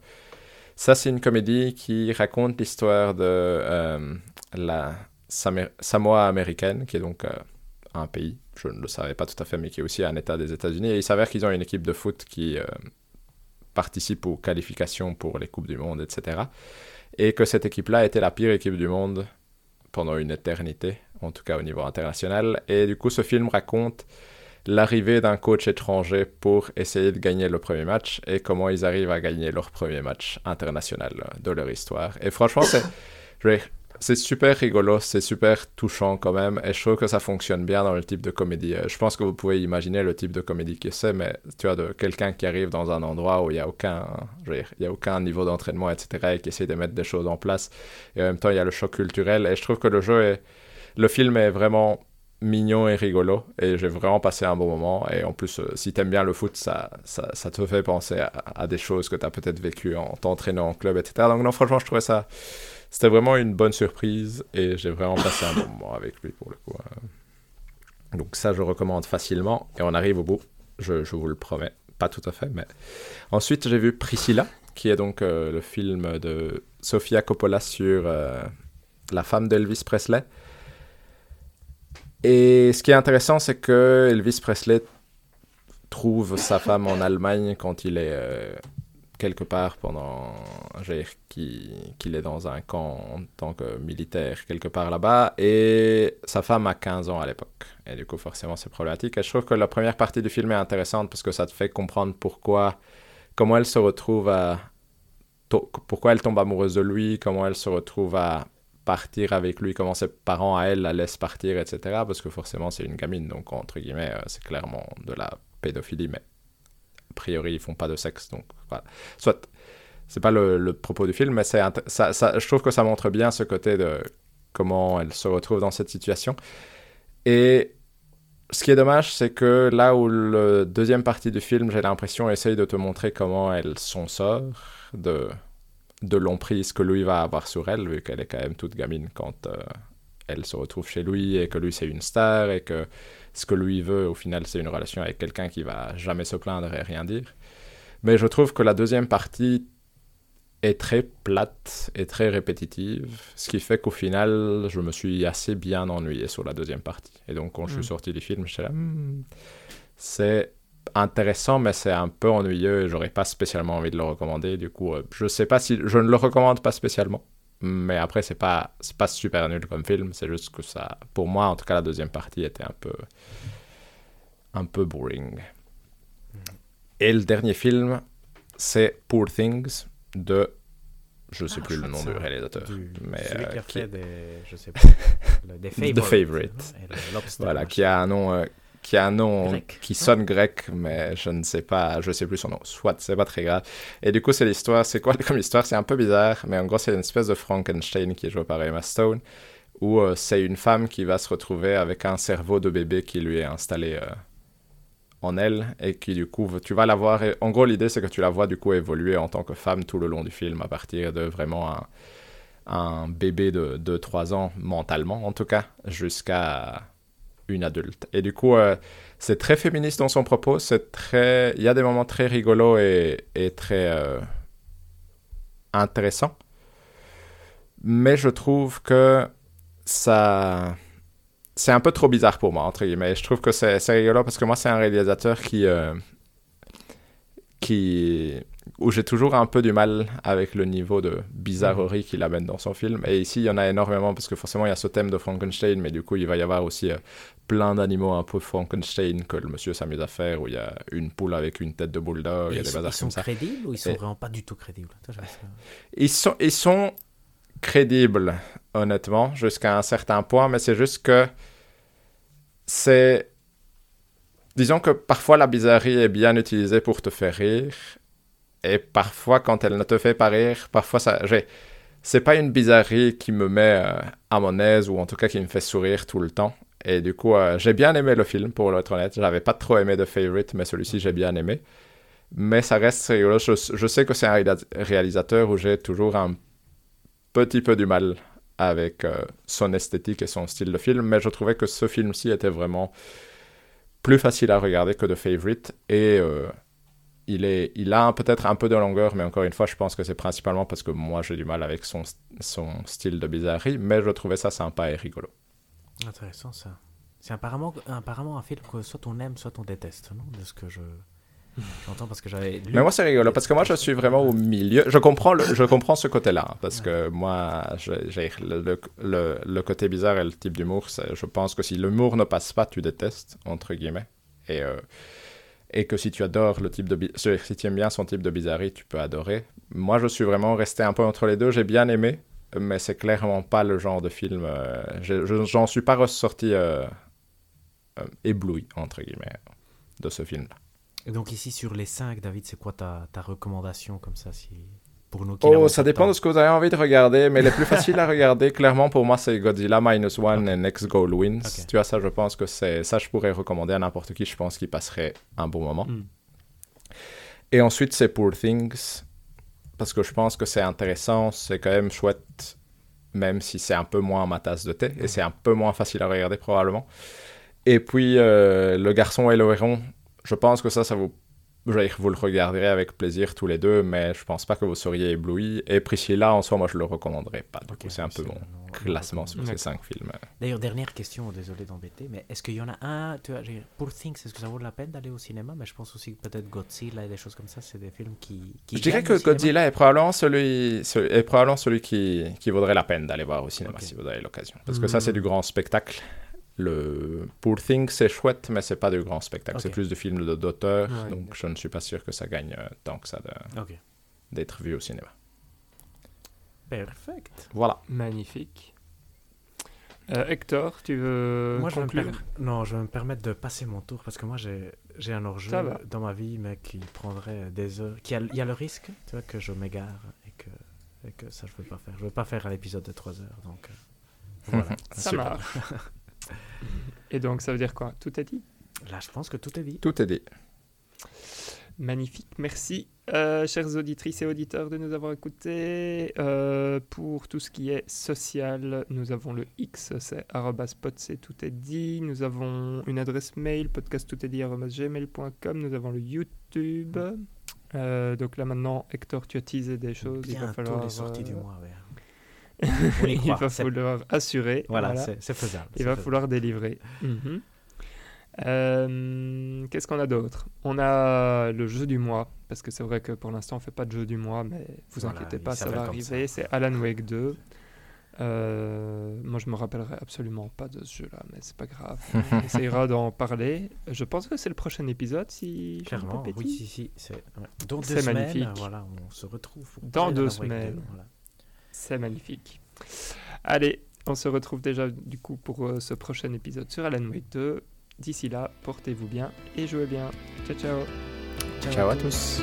ça, c'est une comédie qui raconte l'histoire de la Samoa américaine, qui est donc un pays, je ne le savais pas tout à fait, mais qui est aussi un État des États-Unis. Et il s'avère qu'ils ont une équipe de foot qui participe aux qualifications pour les Coupes du Monde, etc. Et que cette équipe-là était la pire équipe du monde pendant une éternité, en tout cas au niveau international. Et du coup, ce film raconte l'arrivée d'un coach étranger pour essayer de gagner le premier match et comment ils arrivent à gagner leur premier match international de leur histoire. Et franchement, c'est c'est super rigolo, c'est super touchant quand même, et je trouve que ça fonctionne bien dans le type de comédie. Euh, Je pense que vous pouvez imaginer le type de comédie que c'est, mais tu vois, de quelqu'un qui arrive dans un endroit où il n'y a aucun, il y a aucun niveau d'entraînement, etc., et qui essaie de mettre des choses en place, et en même temps, il y a le choc culturel, et je trouve que le jeu est, le film est vraiment mignon et rigolo, et j'ai vraiment passé un bon moment, et en plus, euh, si t'aimes bien le foot, ça, ça, te fait penser à des choses que t'as peut-être vécues en t'entraînant en club, etc. Donc non, franchement, je trouvais ça, c'était vraiment une bonne surprise, et j'ai vraiment passé un bon moment avec lui, pour le coup. euh. Donc ça, je recommande facilement, et on arrive au bout, je, vous le promets, pas tout à fait, mais... Ensuite, j'ai vu Priscilla, qui est donc euh, le film de Sofia Coppola sur euh, la femme d'Elvis Presley. Et ce qui est intéressant, c'est que Elvis Presley trouve sa femme en Allemagne quand il est quelque part pendant, je dire, qu'il est dans un camp en tant que militaire quelque part là-bas, et sa femme a 15 ans à l'époque. Et du coup, forcément, c'est problématique. Et je trouve que la première partie du film est intéressante parce que ça te fait comprendre pourquoi, comment elle se retrouve pourquoi elle tombe amoureuse de lui, comment elle se retrouve à partir avec lui, comment ses parents à elle la laissent partir, etc. Parce que forcément, c'est une gamine, donc entre guillemets, euh, c'est clairement de la pédophilie, a priori, ils font pas de sexe, donc voilà. Soit, c'est pas le, propos du film, mais c'est ça, je trouve que ça montre bien ce côté de comment elle se retrouve dans cette situation. Et ce qui est dommage, c'est que là où le deuxième partie du film, j'ai l'impression, essaye de te montrer comment elle s'en sort de, de l'emprise que lui va avoir sur elle, vu qu'elle est quand même toute gamine quand euh, elle se retrouve chez lui et que lui c'est une star et que ce que lui veut au final c'est une relation avec quelqu'un qui va jamais se plaindre et rien dire. Mais je trouve que la deuxième partie est très plate et très répétitive, ce qui fait qu'au final je me suis assez bien ennuyé sur la deuxième partie. Et donc quand je Mm. suis sorti du film, j'étais là, Hmm, c'est intéressant, mais c'est un peu ennuyeux et j'aurais pas spécialement envie de le recommander. Du coup, euh, je sais pas si je ne le recommande pas spécialement, mais après c'est pas c'est pas super nul comme film. C'est juste que ça, pour moi en tout cas, la deuxième partie était un peu un peu boring. Et le dernier film, c'est Poor Things de je sais Ah, plus le nom du réalisateur, Du- mais celui euh, qui a qui- fait des, je sais [laughs] pas, le- des The. Et le Lobster, voilà, qui a un nom, euh, qui a un nom Grec. qui sonne grec, mais je ne sais pas, je sais plus son nom. Soit, c'est pas très grave. Et du coup, c'est l'histoire. C'est quoi [laughs] comme histoire? C'est un peu bizarre, mais en gros, c'est une espèce de Frankenstein qui est joué par Emma Stone, où euh, c'est une femme qui va se retrouver avec un cerveau de bébé qui lui est installé euh, en elle et qui du coup, tu vas la voir. et- En gros, l'idée, c'est que tu la vois du coup évoluer en tant que femme tout le long du film, à partir de vraiment un un bébé de 2-3 ans, mentalement en tout cas, jusqu'à une adulte. Et du coup, euh, c'est très féministe dans son propos, c'est très... Il y a des moments très rigolos et, et très euh, intéressants. Mais je trouve que ça... C'est un peu trop bizarre pour moi, entre guillemets. Je trouve que c'est rigolo parce que moi, c'est un réalisateur qui... euh, qui où j'ai toujours un peu du mal avec le niveau de bizarrerie qu'il amène dans son film. Et ici, il y en a énormément parce que forcément, il y a ce thème de Frankenstein, mais du coup, il va y avoir aussi euh, plein d'animaux un peu Frankenstein que le monsieur s'amuse à faire, où il y a une poule avec une tête de bulldog, il y Et a ils, des sont- bazars ils sont comme crédibles ou ils sont Et- vraiment pas du tout crédibles? Ils sont, ils sont crédibles, honnêtement, jusqu'à un certain point, mais c'est juste que c'est... Disons que parfois la bizarrerie est bien utilisée pour te faire rire, et parfois quand elle ne te fait pas rire, parfois ça... j'ai- C'est pas une bizarrerie qui me met euh, à mon aise, ou en tout cas qui me fait sourire tout le temps. Et du coup, euh, j'ai bien aimé le film, pour être honnête. J'avais pas trop aimé The Favorite, mais celui-ci, j'ai bien aimé. Mais ça reste rigolo. Je, sais que c'est un réalis- réalisateur où j'ai toujours un petit peu du mal avec euh, son esthétique et son style de film, mais je trouvais que ce film-ci était vraiment plus facile à regarder que The Favorite. Et euh, il, est, il a peut-être un peu de longueur, mais encore une fois, je pense que c'est principalement parce que moi, j'ai du mal avec son style de bizarrerie, mais je trouvais ça sympa et rigolo. Intéressant ça. C'est apparemment, apparemment un film que soit on aime, soit on déteste, non De ce que je [laughs] j'entends parce que j'avais lu. Mais moi, c'est rigolo parce que moi, je suis vraiment au milieu. Je comprends, le- je comprends ce côté-là hein, parce que moi, j'ai le, le, le- côté bizarre et le type d'humour. Je pense que si l'humour ne passe pas, tu détestes, entre guillemets. Et, euh, et que si tu adores le type de. si tu aimes bien son type de bizarrerie, tu peux adorer. Moi, je suis vraiment resté un peu entre les deux. J'ai bien aimé, mais c'est clairement pas le genre de film. euh, je- je- J'en suis pas ressorti euh, euh, ébloui, entre guillemets, de ce film-là. Et donc ici sur les 5, David, c'est quoi ta, ta recommandation comme ça si pour nous Oh, ça dépend de ce que vous avez envie de regarder, mais les plus faciles à regarder, clairement, pour moi, c'est Godzilla Minus One et Next Goal Wins. Ok. Tu vois, ça, je pense que c'est... Ça, je pourrais recommander à n'importe qui, je pense qu'il passerait un bon moment. Mm. Et ensuite, c'est Poor Things, parce que je pense que c'est intéressant, c'est quand même chouette, même si c'est un peu moins ma tasse de thé, et c'est un peu moins facile à regarder, probablement. Et puis, euh, Le Garçon et le Héron, je pense que ça, ça vous... Vous le regarderez avec plaisir tous les deux, mais je pense pas que vous seriez ébloui. Et Priscilla, en soi, moi, je le recommanderais pas. Coup, c'est un peu mon non, classement sur ces cinq films. D'ailleurs, dernière question, désolé d'embêter, mais est-ce qu'il y en a un, tu vois, j'ai- pour Things, est-ce que ça vaut la peine d'aller au cinéma? Mais je pense aussi que peut-être Godzilla et des choses comme ça, c'est des films qui. qui Je dirais que. Godzilla est probablement celui, ce- est probablement celui qui, qui vaudrait la peine d'aller voir au cinéma Ok. si vous avez l'occasion. Parce que ça, c'est du grand spectacle. Le Poor Things, c'est chouette, mais c'est pas du grand spectacle. C'est plus du film de- d'auteur. Ouais, donc, je ne suis pas sûr que ça gagne euh, tant que ça d'être vu au cinéma. Perfect. Voilà. Magnifique. Euh, Hector, tu veux Moi, je vais me conclure Non, je vais me permettre de passer mon tour parce que moi, j'ai un va. dans ma vie, mais qui prendrait des heures. Qui a, il y a le risque, tu vois, que je m'égare et que, et que ça, je ne veux pas faire. Je ne veux pas faire un épisode de 3 heures. Donc, euh, voilà. [laughs] Ça Super. marche. Et donc, ça veut dire quoi? Tout est dit? Là, je pense que tout est dit. Tout est dit. Magnifique, merci, euh, chères auditrices et auditeurs, de nous avoir écoutés. Euh, pour tout ce qui est social, nous avons le X, c'est arobase pod, c'est tout est dit. Nous avons une adresse mail, podcasttoutestdit.gmail.com. Nous avons le YouTube. Euh, donc là maintenant, Hector, tu as teasé des choses. il va Bientôt falloir, les sorties du euh, mois. ouais. [laughs] On y il va falloir assurer. Voilà, voilà. c'est faisable. Il va faisable. falloir délivrer. Mhm. Euh, Qu'est-ce qu'on a d'autre? On a le jeu du mois, parce que c'est vrai que pour l'instant on fait pas de jeu du mois, mais vous Voilà, inquiétez pas, ça va arriver. C'est Alan Wake 2. Euh, moi je me rappellerai absolument pas de ce jeu-là, mais c'est pas grave. [laughs] On essayera d'en parler. Je pense que c'est le prochain épisode, si je Clairement, oui, si, si. c'est- ouais. Semaines, magnifique. voilà, on se retrouve. pour Dans deux semaines. 2, voilà. C'est magnifique. Allez, on se retrouve déjà du coup pour euh, ce prochain épisode sur Alan Wake 2. D'ici là, portez-vous bien et jouez bien. Ciao ciao Ciao à tous.